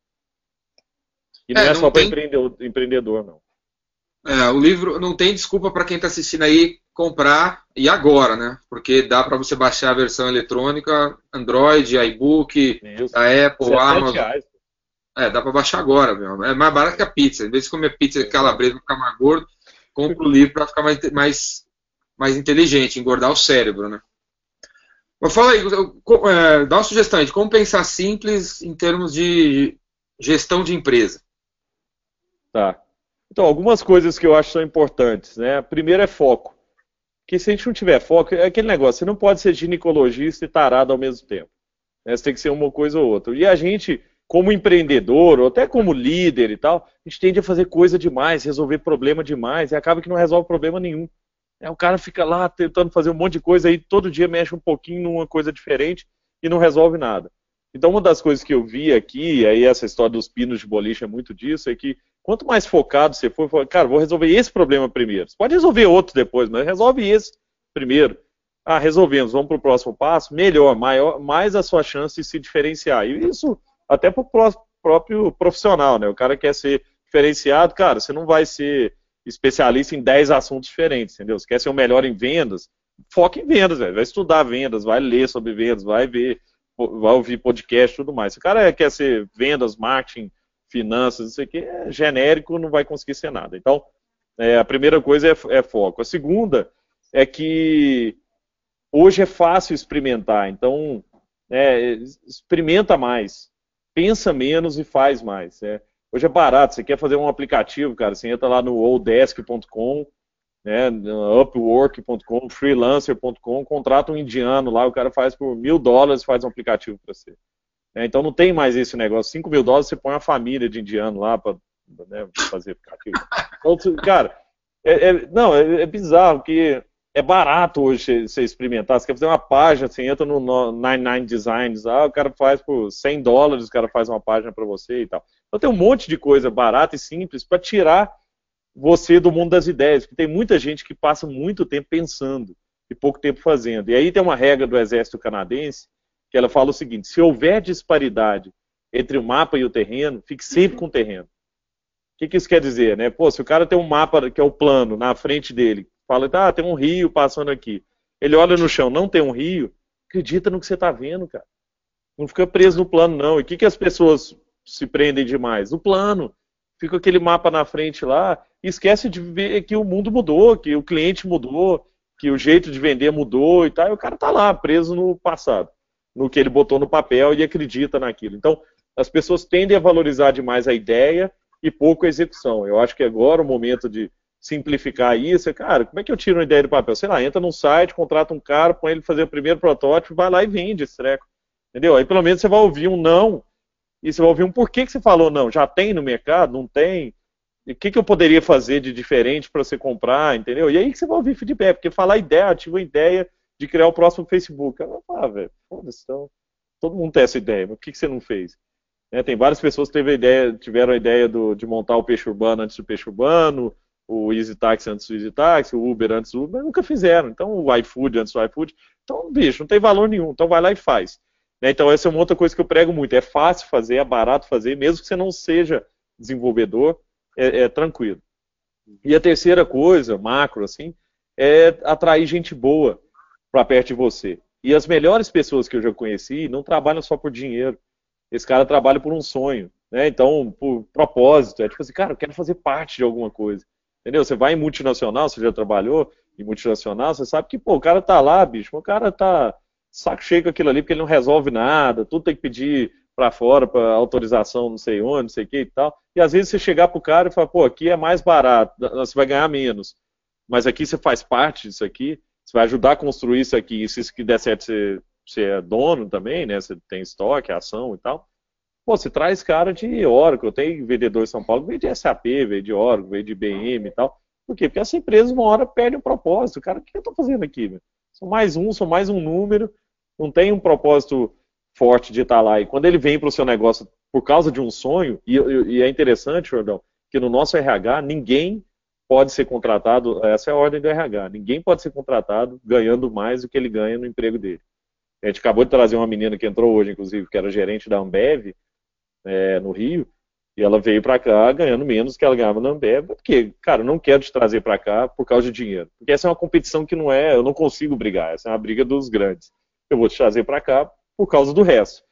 E não é, é só para empreendedor, empreendedor, não. É, o livro não tem desculpa para quem está assistindo aí comprar e agora, né? Porque dá para você baixar a versão eletrônica, Android, iBook, a Apple, Amazon. Reais. É, dá para baixar agora, meu. É mais barato que a pizza. Em vez de comer pizza de calabresa para ficar mais gordo, compra o livro para ficar mais, mais, mais inteligente, engordar o cérebro, né? Mas fala aí, é, dá uma sugestão aí de como pensar simples em termos de gestão de empresa. Tá. Então, algumas coisas que eu acho são importantes, né? Primeiro é foco. Porque se a gente não tiver foco, é aquele negócio, você não pode ser ginecologista e tarado ao mesmo tempo. Né? Você tem que ser uma coisa ou outra. E a gente, como empreendedor, ou até como líder e tal, a gente tende a fazer coisa demais, resolver problema demais, e acaba que não resolve problema nenhum. É, o cara fica lá tentando fazer um monte de coisa, aí todo dia mexe um pouquinho numa coisa diferente e não resolve nada. Então, uma das coisas que eu vi aqui, e aí essa história dos pinos de boliche é muito disso, é que quanto mais focado você for, cara, vou resolver esse problema primeiro. Você pode resolver outro depois, mas resolve esse primeiro. Ah, resolvemos, vamos para o próximo passo, melhor, maior, mais a sua chance de se diferenciar. E isso até para o próprio profissional, né? O cara quer ser diferenciado, cara, você não vai ser especialista em 10 assuntos diferentes, entendeu? Você quer ser o melhor em vendas, foca em vendas, velho. Vai estudar vendas, vai ler sobre vendas, vai ver, vai ouvir podcast tudo mais. Se o cara quer ser vendas, marketing, finanças, isso aqui é genérico, não vai conseguir ser nada. Então, é, a primeira coisa é, é foco. A segunda é que hoje é fácil experimentar. Então, é, experimenta mais, pensa menos e faz mais. É. Hoje é barato, você quer fazer um aplicativo, cara, você entra lá no odesk.com, né, upwork.com, freelancer.com, contrata um indiano lá, o cara faz por mil dólares e faz um aplicativo para você. É, então não tem mais esse negócio, cinco mil dólares você põe uma família de indiano lá para né, fazer aplicativo. Então, cara, é, é, não, é, é bizarro, porque é barato hoje você experimentar. Você quer fazer uma página, você entra no 99 Designs, ah, o cara faz por 100 dólares, o cara faz uma página para você e tal. Então tem um monte de coisa barata e simples para tirar você do mundo das ideias, porque tem muita gente que passa muito tempo pensando e pouco tempo fazendo. E aí tem uma regra do exército canadense que ela fala o seguinte: se houver disparidade entre o mapa e o terreno, fique sempre com o terreno. O que, que isso quer dizer, né? Pô, se o cara tem um mapa que é o plano na frente dele, fala, ah, tem um rio passando aqui. Ele olha no chão, não tem um rio, acredita no que você está vendo, cara. Não fica preso no plano, não. E o que, que as pessoas se prendem demais? No plano. Fica aquele mapa na frente lá e esquece de ver que o mundo mudou, que o cliente mudou, que o jeito de vender mudou e tal. E o cara tá lá, preso no passado, no que ele botou no papel e acredita naquilo. Então, as pessoas tendem a valorizar demais a ideia e pouco a execução. Eu acho que agora o momento de simplificar isso, é, cara, como é que eu tiro uma ideia do papel? Sei lá, entra num site, contrata um cara, põe ele fazer o primeiro protótipo, vai lá e vende esse treco. Entendeu? Aí pelo menos você vai ouvir um não, e você vai ouvir um porquê que você falou não. Já tem no mercado? Não tem? E o que, que eu poderia fazer de diferente para você comprar, entendeu? E aí que você vai ouvir feedback, porque falar ideia, ativa a ideia de criar o próximo Facebook. Eu ah, velho, foda-se, então, todo mundo tem essa ideia, mas por que, que você não fez? Né, tem várias pessoas que teve a ideia, tiveram a ideia do, de montar o peixe urbano antes do peixe urbano, o Easy Taxi antes do Easy Taxi, o Uber antes do Uber, nunca fizeram. Então, o iFood antes do iFood. Então, bicho, não tem valor nenhum. Então, vai lá e faz. Né? Então, essa é uma outra coisa que eu prego muito. É fácil fazer, é barato fazer, mesmo que você não seja desenvolvedor, é, é tranquilo. E a terceira coisa, macro, assim, é atrair gente boa para perto de você. E as melhores pessoas que eu já conheci não trabalham só por dinheiro. Esse cara trabalha por um sonho. Né? Então, por propósito. É tipo assim, cara, eu quero fazer parte de alguma coisa. Entendeu? Você vai em multinacional, você já trabalhou em multinacional, você sabe que, pô, o cara tá lá, bicho, o cara tá saco cheio com aquilo ali porque ele não resolve nada, tudo tem que pedir para fora, para autorização não sei onde, não sei o que e tal. E às vezes você chegar pro cara e falar, pô, aqui é mais barato, você vai ganhar menos. Mas aqui você faz parte disso aqui, você vai ajudar a construir isso aqui, e se isso que der certo, você, você é dono também, né? Você tem estoque, ação e tal. Pô, você traz cara de Oracle, tem vendedor em São Paulo, veio de SAP, veio de Oracle, veio de IBM e tal. Por quê? Porque essa empresa uma hora perde o propósito. Cara, o que eu estou fazendo aqui? Meu? Sou mais um, sou mais um número, não tem um propósito forte de estar lá. E quando ele vem para o seu negócio por causa de um sonho, e, e é interessante, Jordão, que no nosso RH ninguém pode ser contratado, essa é a ordem do RH, ninguém pode ser contratado ganhando mais do que ele ganha no emprego dele. A gente acabou de trazer uma menina que entrou hoje, inclusive, que era gerente da Ambev, é, no Rio, e ela veio para cá ganhando menos que ela ganhava na Ambev, porque, cara, eu não quero te trazer para cá por causa de dinheiro. Porque essa é uma competição que não é, eu não consigo brigar, essa é uma briga dos grandes. Eu vou te trazer para cá por causa do resto.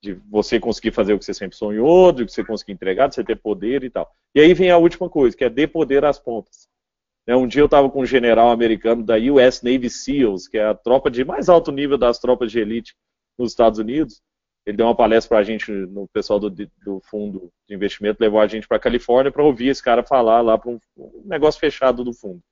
De você conseguir fazer o que você sempre sonhou, de você conseguir entregar, de você ter poder e tal. E aí vem a última coisa, que é dê poder às pontas. Né, um dia eu estava com um general americano da US Navy SEALs, que é a tropa de mais alto nível das tropas de elite nos Estados Unidos, ele deu uma palestra para a gente, no pessoal do, do, fundo de investimento, levou a gente para Califórnia para ouvir esse cara falar lá para um, um, negócio fechado do fundo.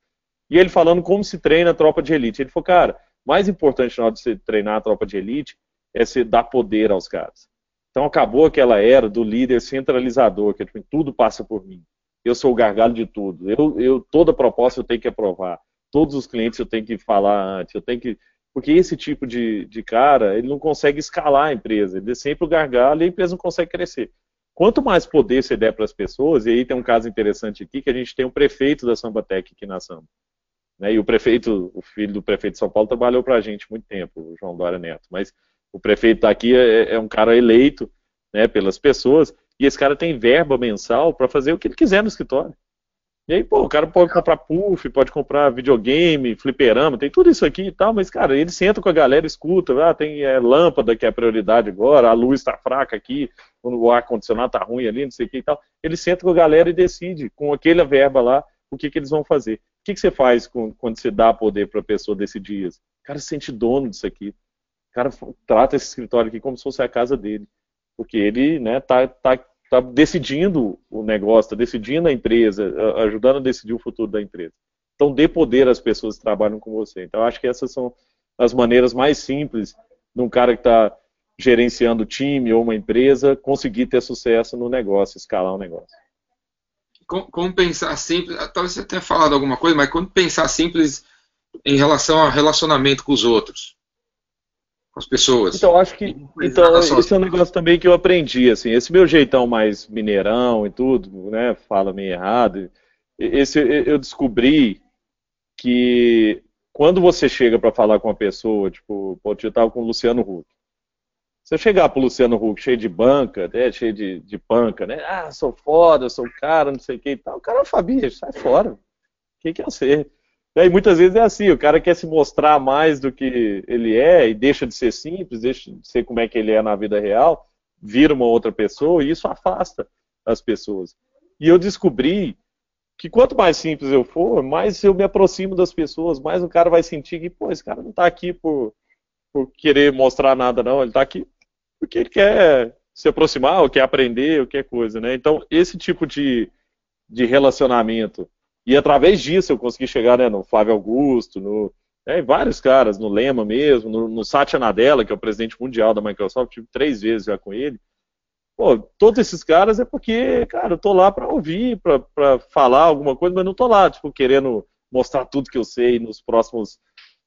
E ele falando como se treina a tropa de elite. Ele falou, cara, mais importante na hora de você treinar a tropa de elite é você dar poder aos caras. Então acabou aquela era do líder centralizador, que é, tipo, tudo passa por mim. Eu sou o gargalo de tudo. Eu, eu toda proposta eu tenho que aprovar. Todos os clientes eu tenho que falar antes. Eu tenho que porque esse tipo de, de cara, ele não consegue escalar a empresa, ele é sempre o gargalo e a empresa não consegue crescer. Quanto mais poder você der para as pessoas, e aí tem um caso interessante aqui, que a gente tem um prefeito da Sambatec aqui na Samba. Né, e o prefeito, o filho do prefeito de São Paulo, trabalhou para a gente muito tempo, o João Dória Neto. Mas o prefeito está aqui, é, é, um cara eleito né, pelas pessoas, e esse cara tem verba mensal para fazer o que ele quiser no escritório. E aí, pô, o cara pode comprar puff, pode comprar videogame, fliperama, tem tudo isso aqui e tal, mas, cara, ele senta com a galera, escuta, ah, tem é, lâmpada que é a prioridade agora, a luz está fraca aqui, o ar-condicionado tá ruim ali, não sei o que e tal. Ele senta com a galera e decide, com aquela verba lá, o que, que eles vão fazer. O que, que você faz com, quando você dá poder para a pessoa decidir isso? O cara se sente dono disso aqui. O cara trata esse escritório aqui como se fosse a casa dele. Porque ele, né, tá, tá está decidindo o negócio, está decidindo a empresa, ajudando a decidir o futuro da empresa. Então, dê poder às pessoas que trabalham com você. Então, acho que essas são as maneiras mais simples de um cara que está gerenciando o time ou uma empresa conseguir ter sucesso no negócio, escalar um negócio. Como, como pensar simples, talvez você tenha falado alguma coisa, mas como pensar simples em relação ao relacionamento com os outros? Com as pessoas. Então, acho que. Então, esse é um negócio também que eu aprendi, assim, esse meu jeitão mais mineirão e tudo, né? Fala meio errado. Esse eu descobri que quando você chega para falar com uma pessoa, tipo, pô, eu tava com o Luciano Huck. Se eu chegar pro Luciano Huck cheio de banca, né, cheio de, de panca, né? Ah, sou foda, sou cara, não sei o que e tal. O cara, Fabinho, sai fora. O que, que é ser? E muitas vezes é assim, o cara quer se mostrar mais do que ele é e deixa de ser simples, deixa de ser como é que ele é na vida real, vira uma outra pessoa e isso afasta as pessoas. E eu descobri que quanto mais simples eu for, mais eu me aproximo das pessoas, mais o cara vai sentir que, pô, esse cara não está aqui por, por querer mostrar nada, não, ele está aqui porque ele quer se aproximar, ou quer aprender, ou quer coisa, né? Então, esse tipo de, de relacionamento e através disso eu consegui chegar né, no Flávio Augusto, no, né, vários caras, no Lema mesmo, no, no Satya Nadella, que é o presidente mundial da Microsoft, tive três vezes já com ele. Pô, todos esses caras é porque, cara, eu tô lá para ouvir, para falar alguma coisa, mas não tô lá, tipo, querendo mostrar tudo que eu sei nos próximos.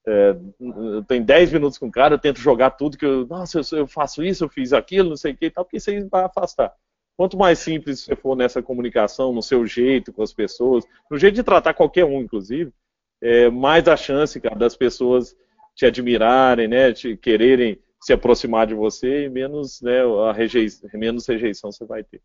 É, eu tenho 10 minutos com o cara, eu tento jogar tudo que eu. Nossa, eu, eu faço isso, eu fiz aquilo, não sei o que e tal, porque isso aí vai afastar. Quanto mais simples você for nessa comunicação, no seu jeito com as pessoas, no jeito de tratar qualquer um, inclusive, é, mais a chance, cara, das pessoas te admirarem, né, te quererem se aproximar de você e menos, né, a rejeição, menos rejeição você vai ter.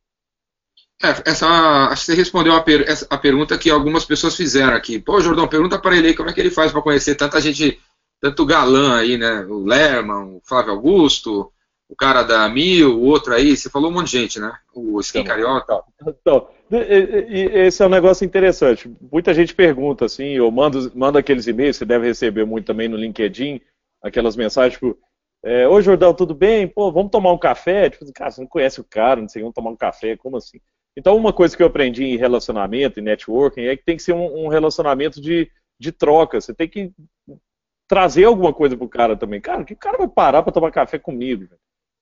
É, essa, acho que você respondeu a, per, a, pergunta que algumas pessoas fizeram aqui. Pô, Jordão, pergunta para ele aí como é que ele faz para conhecer tanta gente, tanto galã aí, né? O Lerman, o Flávio Augusto, o cara da Mil, o outro aí, você falou um monte de gente, né? O Skin então, Carioca. Então, esse é um negócio interessante. Muita gente pergunta assim, eu mando, mando aqueles e-mails, você deve receber muito também no LinkedIn, aquelas mensagens, tipo, é, Oi, Jordão, tudo bem? Pô, vamos tomar um café? Tipo, cara, você não conhece o cara, não sei, vamos tomar um café, como assim? Então, uma coisa que eu aprendi em relacionamento, em networking, é que tem que ser um, um relacionamento de, de troca. Você tem que trazer alguma coisa pro cara também. Cara, que cara vai parar para tomar café comigo?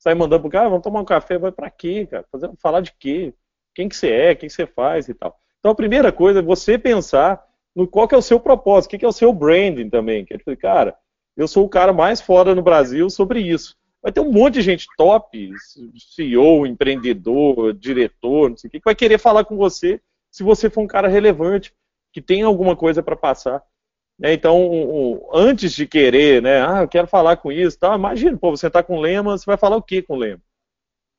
Sai mandando pro cara, ah, vamos tomar um café, vai para quê, cara? Fazer, falar de quê? Quem que você é, o que você faz e tal. Então a primeira coisa é você pensar no qual que é o seu propósito, o que, que é o seu branding também. Que é tipo, cara, eu sou o cara mais fora no Brasil sobre isso. Vai ter um monte de gente top, CEO, empreendedor, diretor, não sei o que, que vai querer falar com você se você for um cara relevante, que tem alguma coisa para passar. Né? Então, um, antes de querer, né, ah, eu quero falar com isso, tá? imagina, pô, você está com lema, você vai falar o que com lema?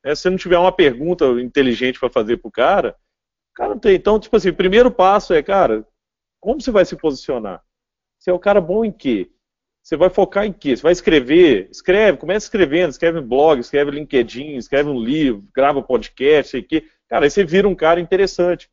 É, se você não tiver uma pergunta inteligente para fazer para o cara, cara não tem. Então, tipo assim, o primeiro passo é, cara, como você vai se posicionar? Você é o cara bom em quê? Você vai focar em quê? Você vai escrever? Escreve, começa escrevendo, escreve um blog, escreve LinkedIn, escreve um livro, grava podcast, sei que. Cara, aí você vira um cara interessante.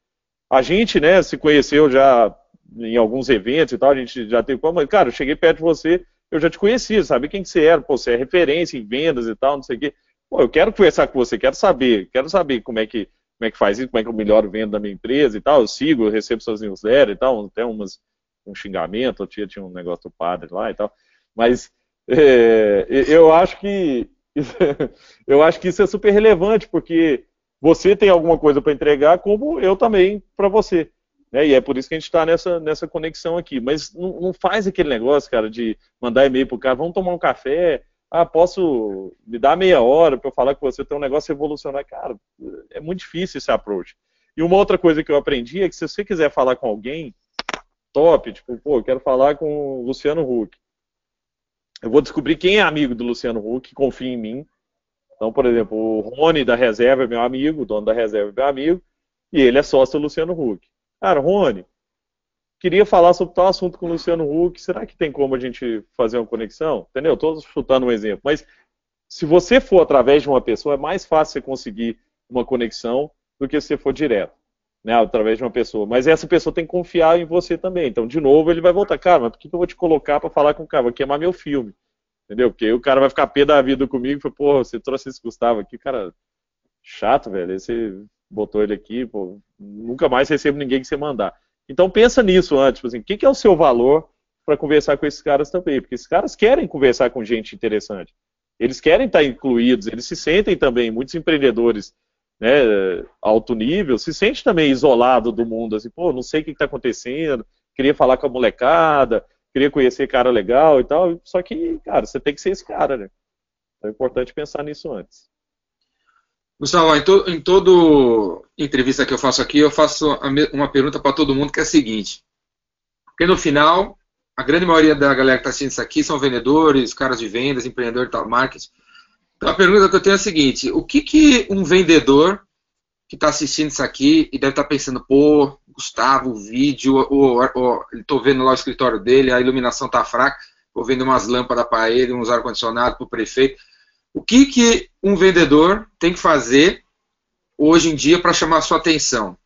A gente, né, se conheceu já em alguns eventos e tal, a gente já teve como, cara, eu cheguei perto de você, eu já te conhecia, sabia quem que você era, pô, você é referência em vendas e tal, não sei o quê. Pô, eu quero conversar com você, quero saber, quero saber como é que como é que faz isso, como é que eu melhoro venda da minha empresa e tal, eu sigo, eu recebo suas newsletters e tal, até umas, um xingamento, tinha, tinha um negócio do padre lá e tal, mas é, eu acho que eu acho que isso é super relevante, porque você tem alguma coisa para entregar, como eu também para você. Né? E é por isso que a gente está nessa, nessa conexão aqui. Mas não, não, faz aquele negócio, cara, de mandar e-mail pro cara, vamos tomar um café, ah, posso me dar meia hora para eu falar com você, tem um negócio revolucionário. Cara, é muito difícil esse approach. E uma outra coisa que eu aprendi é que se você quiser falar com alguém, top, tipo, pô, eu quero falar com o Luciano Huck. Eu vou descobrir quem é amigo do Luciano Huck, confia em mim. Então, por exemplo, o Rony da reserva é meu amigo, o dono da reserva é meu amigo, e ele é sócio do Luciano Huck. Cara, Rony, queria falar sobre tal assunto com o Luciano Huck, será que tem como a gente fazer uma conexão? Entendeu? Estou chutando um exemplo, mas se você for através de uma pessoa, é mais fácil você conseguir uma conexão do que se você for direto, né, através de uma pessoa. Mas essa pessoa tem que confiar em você também. Então, de novo, ele vai voltar, cara, mas por que eu vou te colocar para falar com o cara? Vai queimar meu filme. Entendeu? Porque o cara vai ficar pé da vida comigo e fala, porra, você trouxe esse Gustavo aqui, cara, chato, velho. Você botou ele aqui, pô, nunca mais recebo ninguém que você mandar. Então pensa nisso antes, tipo assim, o que, que é o seu valor para conversar com esses caras também? Porque esses caras querem conversar com gente interessante. Eles querem estar incluídos, eles se sentem também, muitos empreendedores né, alto nível, se sente também isolado do mundo, assim, pô, não sei o que está acontecendo, queria falar com a molecada, queria conhecer cara legal e tal, só que, cara, você tem que ser esse cara, né? Então é importante pensar nisso antes. Gustavo, em, to, em toda entrevista que eu faço aqui, eu faço uma pergunta para todo mundo que é a seguinte. Porque no final, a grande maioria da galera que está assistindo isso aqui são vendedores, caras de vendas, empreendedores e tal, marketing. Então a pergunta que eu tenho é a seguinte: o que, que um vendedor que está assistindo isso aqui e deve estar tá pensando, pô, Gustavo, o vídeo, ou, ou, estou vendo lá o escritório dele, a iluminação está fraca, vou vendo umas lâmpadas para ele, uns ar-condicionado para o prefeito. O que, que um vendedor tem que fazer hoje em dia para chamar a sua atenção?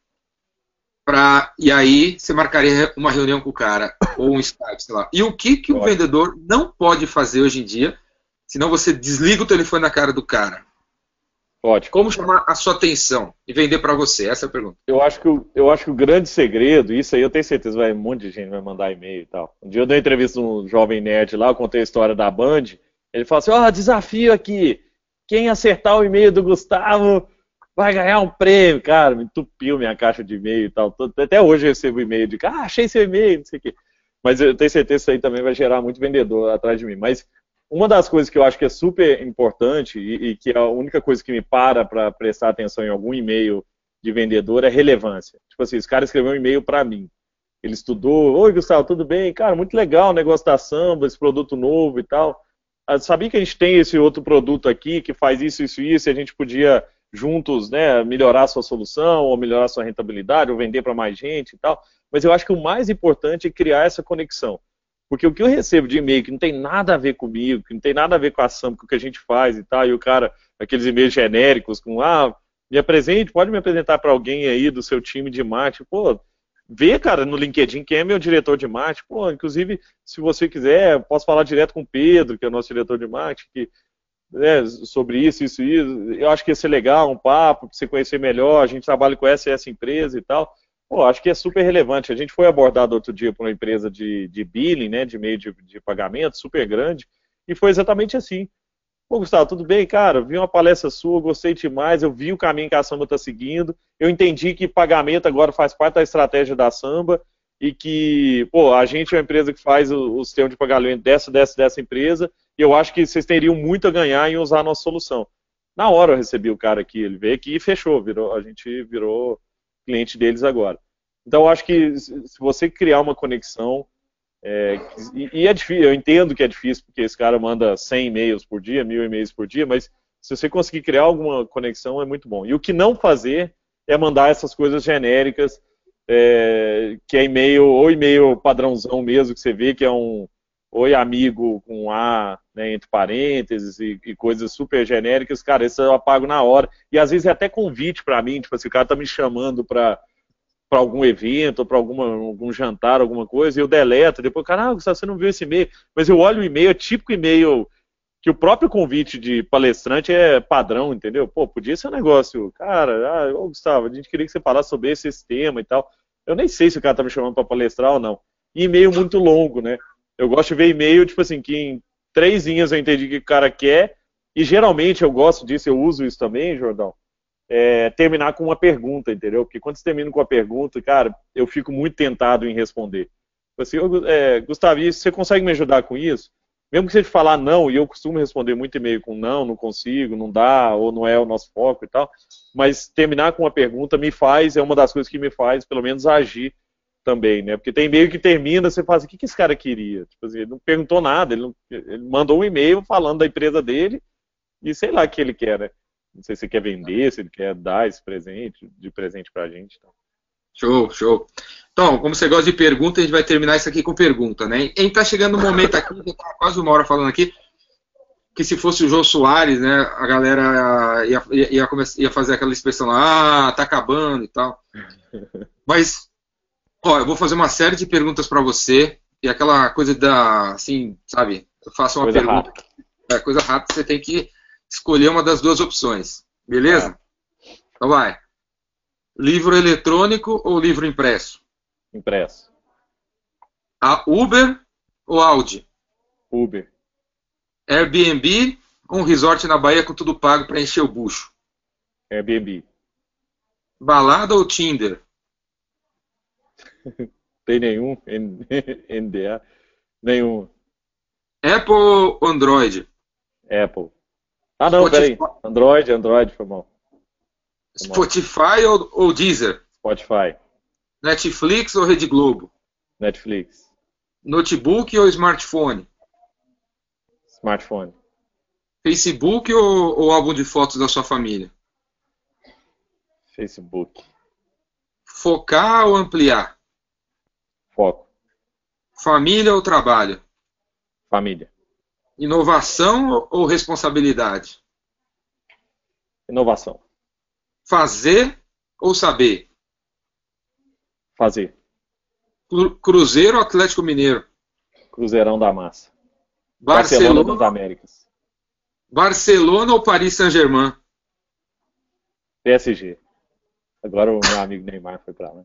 Pra, e aí você marcaria uma reunião com o cara, ou um Skype, sei lá. E o que, que o vendedor não pode fazer hoje em dia, senão você desliga o telefone na cara do cara? Pode. Como chamar a sua atenção e vender para você? Essa é a pergunta. Eu acho, que o, eu acho que o grande segredo, isso aí eu tenho certeza, vai, um monte de gente vai mandar e-mail e tal. Um dia eu dei uma entrevista num jovem nerd lá, eu contei a história da Band, ele fala assim: ó, oh, desafio aqui. Quem acertar o e-mail do Gustavo vai ganhar um prêmio. Cara, me entupiu minha caixa de e-mail e tal. Até hoje eu recebo e-mail de, ah, achei seu e-mail, não sei o quê. Mas eu tenho certeza que isso aí também vai gerar muito vendedor atrás de mim. Mas uma das coisas que eu acho que é super importante e, e que é a única coisa que me para para prestar atenção em algum e-mail de vendedor é relevância. Tipo assim, esse cara escreveu um e-mail para mim. Ele estudou, oi Gustavo, tudo bem? Cara, muito legal o negócio da samba, esse produto novo e tal. Ah, sabia que a gente tem esse outro produto aqui que faz isso, isso e isso, e a gente podia juntos né, melhorar a sua solução, ou melhorar a sua rentabilidade, ou vender para mais gente e tal. Mas eu acho que o mais importante é criar essa conexão. Porque o que eu recebo de e-mail que não tem nada a ver comigo, que não tem nada a ver com a ação, com o que a gente faz e tal, e o cara, aqueles e-mails genéricos com, ah, me apresente, pode me apresentar para alguém aí do seu time de marketing, pô, vê, cara, no LinkedIn quem é meu diretor de marketing. Pô, inclusive, se você quiser, posso falar direto com o Pedro, que é o nosso diretor de marketing, que, né, sobre isso, isso, isso. Eu acho que ia ser legal, um papo, para você conhecer melhor. A gente trabalha com essa e essa empresa e tal. Pô, acho que é super relevante. A gente foi abordado outro dia por uma empresa de, de billing, né, de meio de, de pagamento, super grande, e foi exatamente assim. Pô, Gustavo, tudo bem? Cara, vi uma palestra sua, gostei demais, eu vi o caminho que a Samba está seguindo, eu entendi que pagamento agora faz parte da estratégia da Samba e que, pô, a gente é uma empresa que faz o, o sistema de pagamento dessa, dessa, dessa empresa e eu acho que vocês teriam muito a ganhar em usar a nossa solução. Na hora eu recebi o cara aqui, ele veio aqui e fechou, virou, a gente virou cliente deles agora. Então eu acho que se você criar uma conexão é, e, e, é difícil, eu entendo que é difícil, porque esse cara manda 100 e-mails por dia, mil e-mails por dia, mas se você conseguir criar alguma conexão, é muito bom. E o que não fazer é mandar essas coisas genéricas, é, que é e-mail, ou e-mail padrãozão mesmo, que você vê que é um oi amigo com A, né, entre parênteses, e, e, coisas super genéricas, cara, isso eu apago na hora. E às vezes é até convite para mim, tipo assim, o cara tá me chamando para para algum evento, para algum jantar, alguma coisa, e eu deleto, depois, cara, ah, você não viu esse e-mail, mas eu olho o e-mail, é típico e-mail que o próprio convite de palestrante é padrão, entendeu? Pô, podia ser um negócio, cara, ah, ô, Gustavo, a gente queria que você falasse sobre esse, esse tema e tal. Eu nem sei se o cara tá me chamando para palestrar ou não. E e-mail muito longo, né? Eu gosto de ver e-mail, tipo assim, que em três linhas eu entendi o que o cara quer, e geralmente eu gosto disso, eu uso isso também, Jordão, é, terminar com uma pergunta, entendeu? Porque quando você termina com a pergunta, cara, eu fico muito tentado em responder. Assim, eu, é, Gustavo, você consegue me ajudar com isso? Mesmo que você falar não, e eu costumo responder muito e-mail com não, não consigo, não dá, ou não é o nosso foco e tal, mas terminar com uma pergunta me faz, é uma das coisas que me faz, pelo menos, agir também, né? Porque tem e-mail que termina, você fala assim, o que, que esse cara queria? Tipo assim, ele não perguntou nada, ele, não, ele mandou um e-mail falando da empresa dele, e sei lá o que ele quer, né? Não sei se ele quer vender, se ele quer dar esse presente, de presente pra gente. Então. Show, show. Então, como você gosta de pergunta, a gente vai terminar isso aqui com pergunta, né? A gente tá chegando no momento aqui, já tá quase uma hora falando aqui, que se fosse o João Soares, né, a galera ia, ia, ia, começar, ia fazer aquela expressão lá, ah, tá acabando e tal. Mas, ó, eu vou fazer uma série de perguntas para você, e aquela coisa da, assim, sabe, eu faço uma coisa pergunta, rápida. é coisa rápida, você tem que escolher uma das duas opções, beleza? É. Então vai. Livro eletrônico ou livro impresso? Impresso. A Uber ou Audi? Uber. Airbnb ou um resort na Bahia com tudo pago para encher o bucho? Airbnb. Balada ou Tinder? Tem nenhum? NDA? Nenhum. Apple ou Android? Apple. Ah, não, Spotify. peraí. Android, Android, foi bom. Spotify ou, ou Deezer? Spotify. Netflix ou Rede Globo? Netflix. Notebook ou smartphone? Smartphone. Facebook ou, ou álbum de fotos da sua família? Facebook. Focar ou ampliar? Foco. Família ou trabalho? Família. Inovação ou responsabilidade? Inovação. Fazer ou saber? Fazer. Cruzeiro ou Atlético Mineiro? Cruzeirão da Massa. Barcelona, Barcelona das Américas. Barcelona ou Paris Saint-Germain? PSG. Agora o meu amigo Neymar foi pra lá.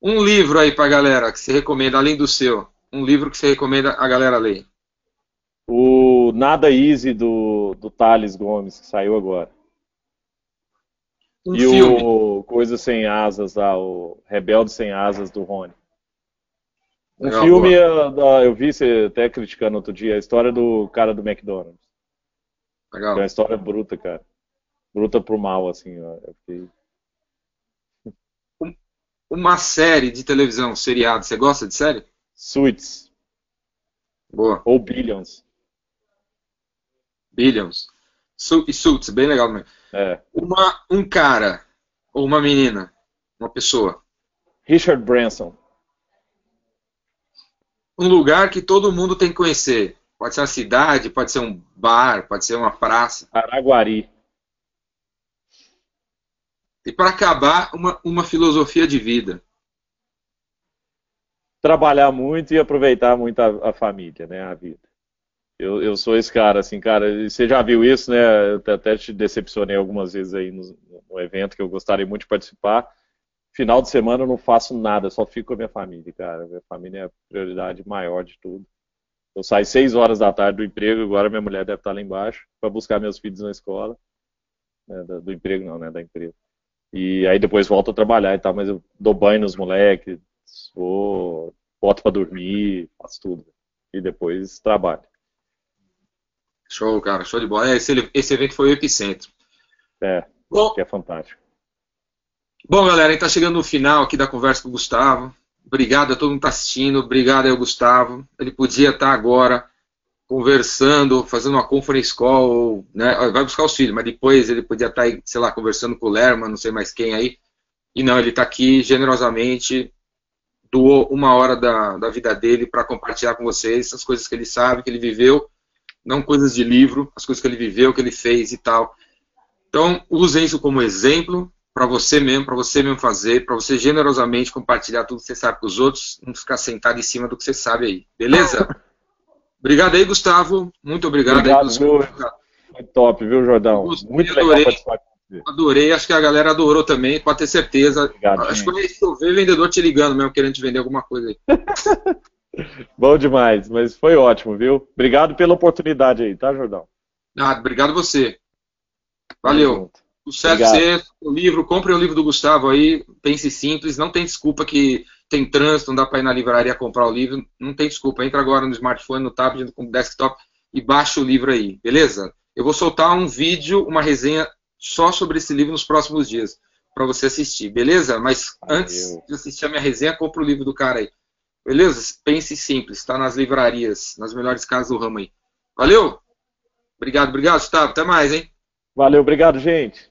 Um livro aí pra galera que você recomenda, além do seu. Um livro que você recomenda a galera ler. O Nada Easy do, do Thales Gomes, que saiu agora. Um e filme. o Coisa Sem Asas, lá, o Rebelde Sem Asas do Rony. Um Legal, filme, boa. eu vi você até criticando outro dia, a história do cara do McDonald's. Legal. É uma história bruta, cara. Bruta pro mal, assim. Ó. Fiquei... Uma série de televisão, seriado, você gosta de série? Suits. Boa. Ou Billions. Billions. Su e Suits, bem legal mesmo. É. Uma, um cara, ou uma menina, uma pessoa. Richard Branson. Um lugar que todo mundo tem que conhecer. Pode ser uma cidade, pode ser um bar, pode ser uma praça. Araguari. E para acabar, uma, uma filosofia de vida. Trabalhar muito e aproveitar muito a, a família, né, a vida. Eu, eu sou esse cara, assim, cara, você já viu isso, né? Eu até te decepcionei algumas vezes aí no, no evento que eu gostaria muito de participar. Final de semana eu não faço nada, só fico com a minha família, cara. Minha família é a prioridade maior de tudo. Eu saio seis horas da tarde do emprego, agora minha mulher deve estar lá embaixo para buscar meus filhos na escola. Né, do, do, emprego não, né? Da empresa. E aí depois volto a trabalhar e tal, mas eu dou banho nos moleques, vou, boto para dormir, faço tudo. E depois trabalho. Show, cara, show de bola. É, esse, esse evento foi o epicentro. É, Bom, que é fantástico. Bom, galera, a gente tá chegando no final aqui da conversa com o Gustavo. Obrigado a todo mundo que está assistindo, obrigado ao Gustavo. Ele podia estar tá agora conversando, fazendo uma conference call, né? vai buscar os filhos, mas depois ele podia estar, tá sei lá, conversando com o Lerma, não sei mais quem aí. E não, ele está aqui generosamente, doou uma hora da, da vida dele para compartilhar com vocês as coisas que ele sabe, que ele viveu, não coisas de livro, as coisas que ele viveu, que ele fez e tal. Então, usem isso como exemplo, para você mesmo, para você mesmo fazer, para você generosamente compartilhar tudo que você sabe com os outros, não ficar sentado em cima do que você sabe aí. Beleza? obrigado aí, Gustavo. Muito obrigado. Obrigado, aí, viu? Foi top, viu, Jordão? Gostei, Muito legal adorei, participar Adorei, acho que a galera adorou também, pode ter certeza. Obrigado, acho gente. que eu ver vendedor te ligando mesmo, querendo te vender alguma coisa aí. Bom demais, mas foi ótimo, viu? Obrigado pela oportunidade aí, tá, Jordão? Ah, obrigado você. Valeu. Sucesso você, o livro, compre o livro do Gustavo aí, pense simples, não tem desculpa que tem trânsito, não dá para ir na livraria comprar o livro, não tem desculpa, entra agora no smartphone, no tablet, no desktop e baixa o livro aí, beleza? Eu vou soltar um vídeo, uma resenha só sobre esse livro nos próximos dias, para você assistir, beleza? Mas Valeu. antes de assistir a minha resenha, compre o livro do cara aí, beleza? Pense simples, está nas livrarias, nas melhores casas do ramo aí. Valeu? Obrigado, obrigado, Gustavo, até mais, hein? Valeu, obrigado, gente.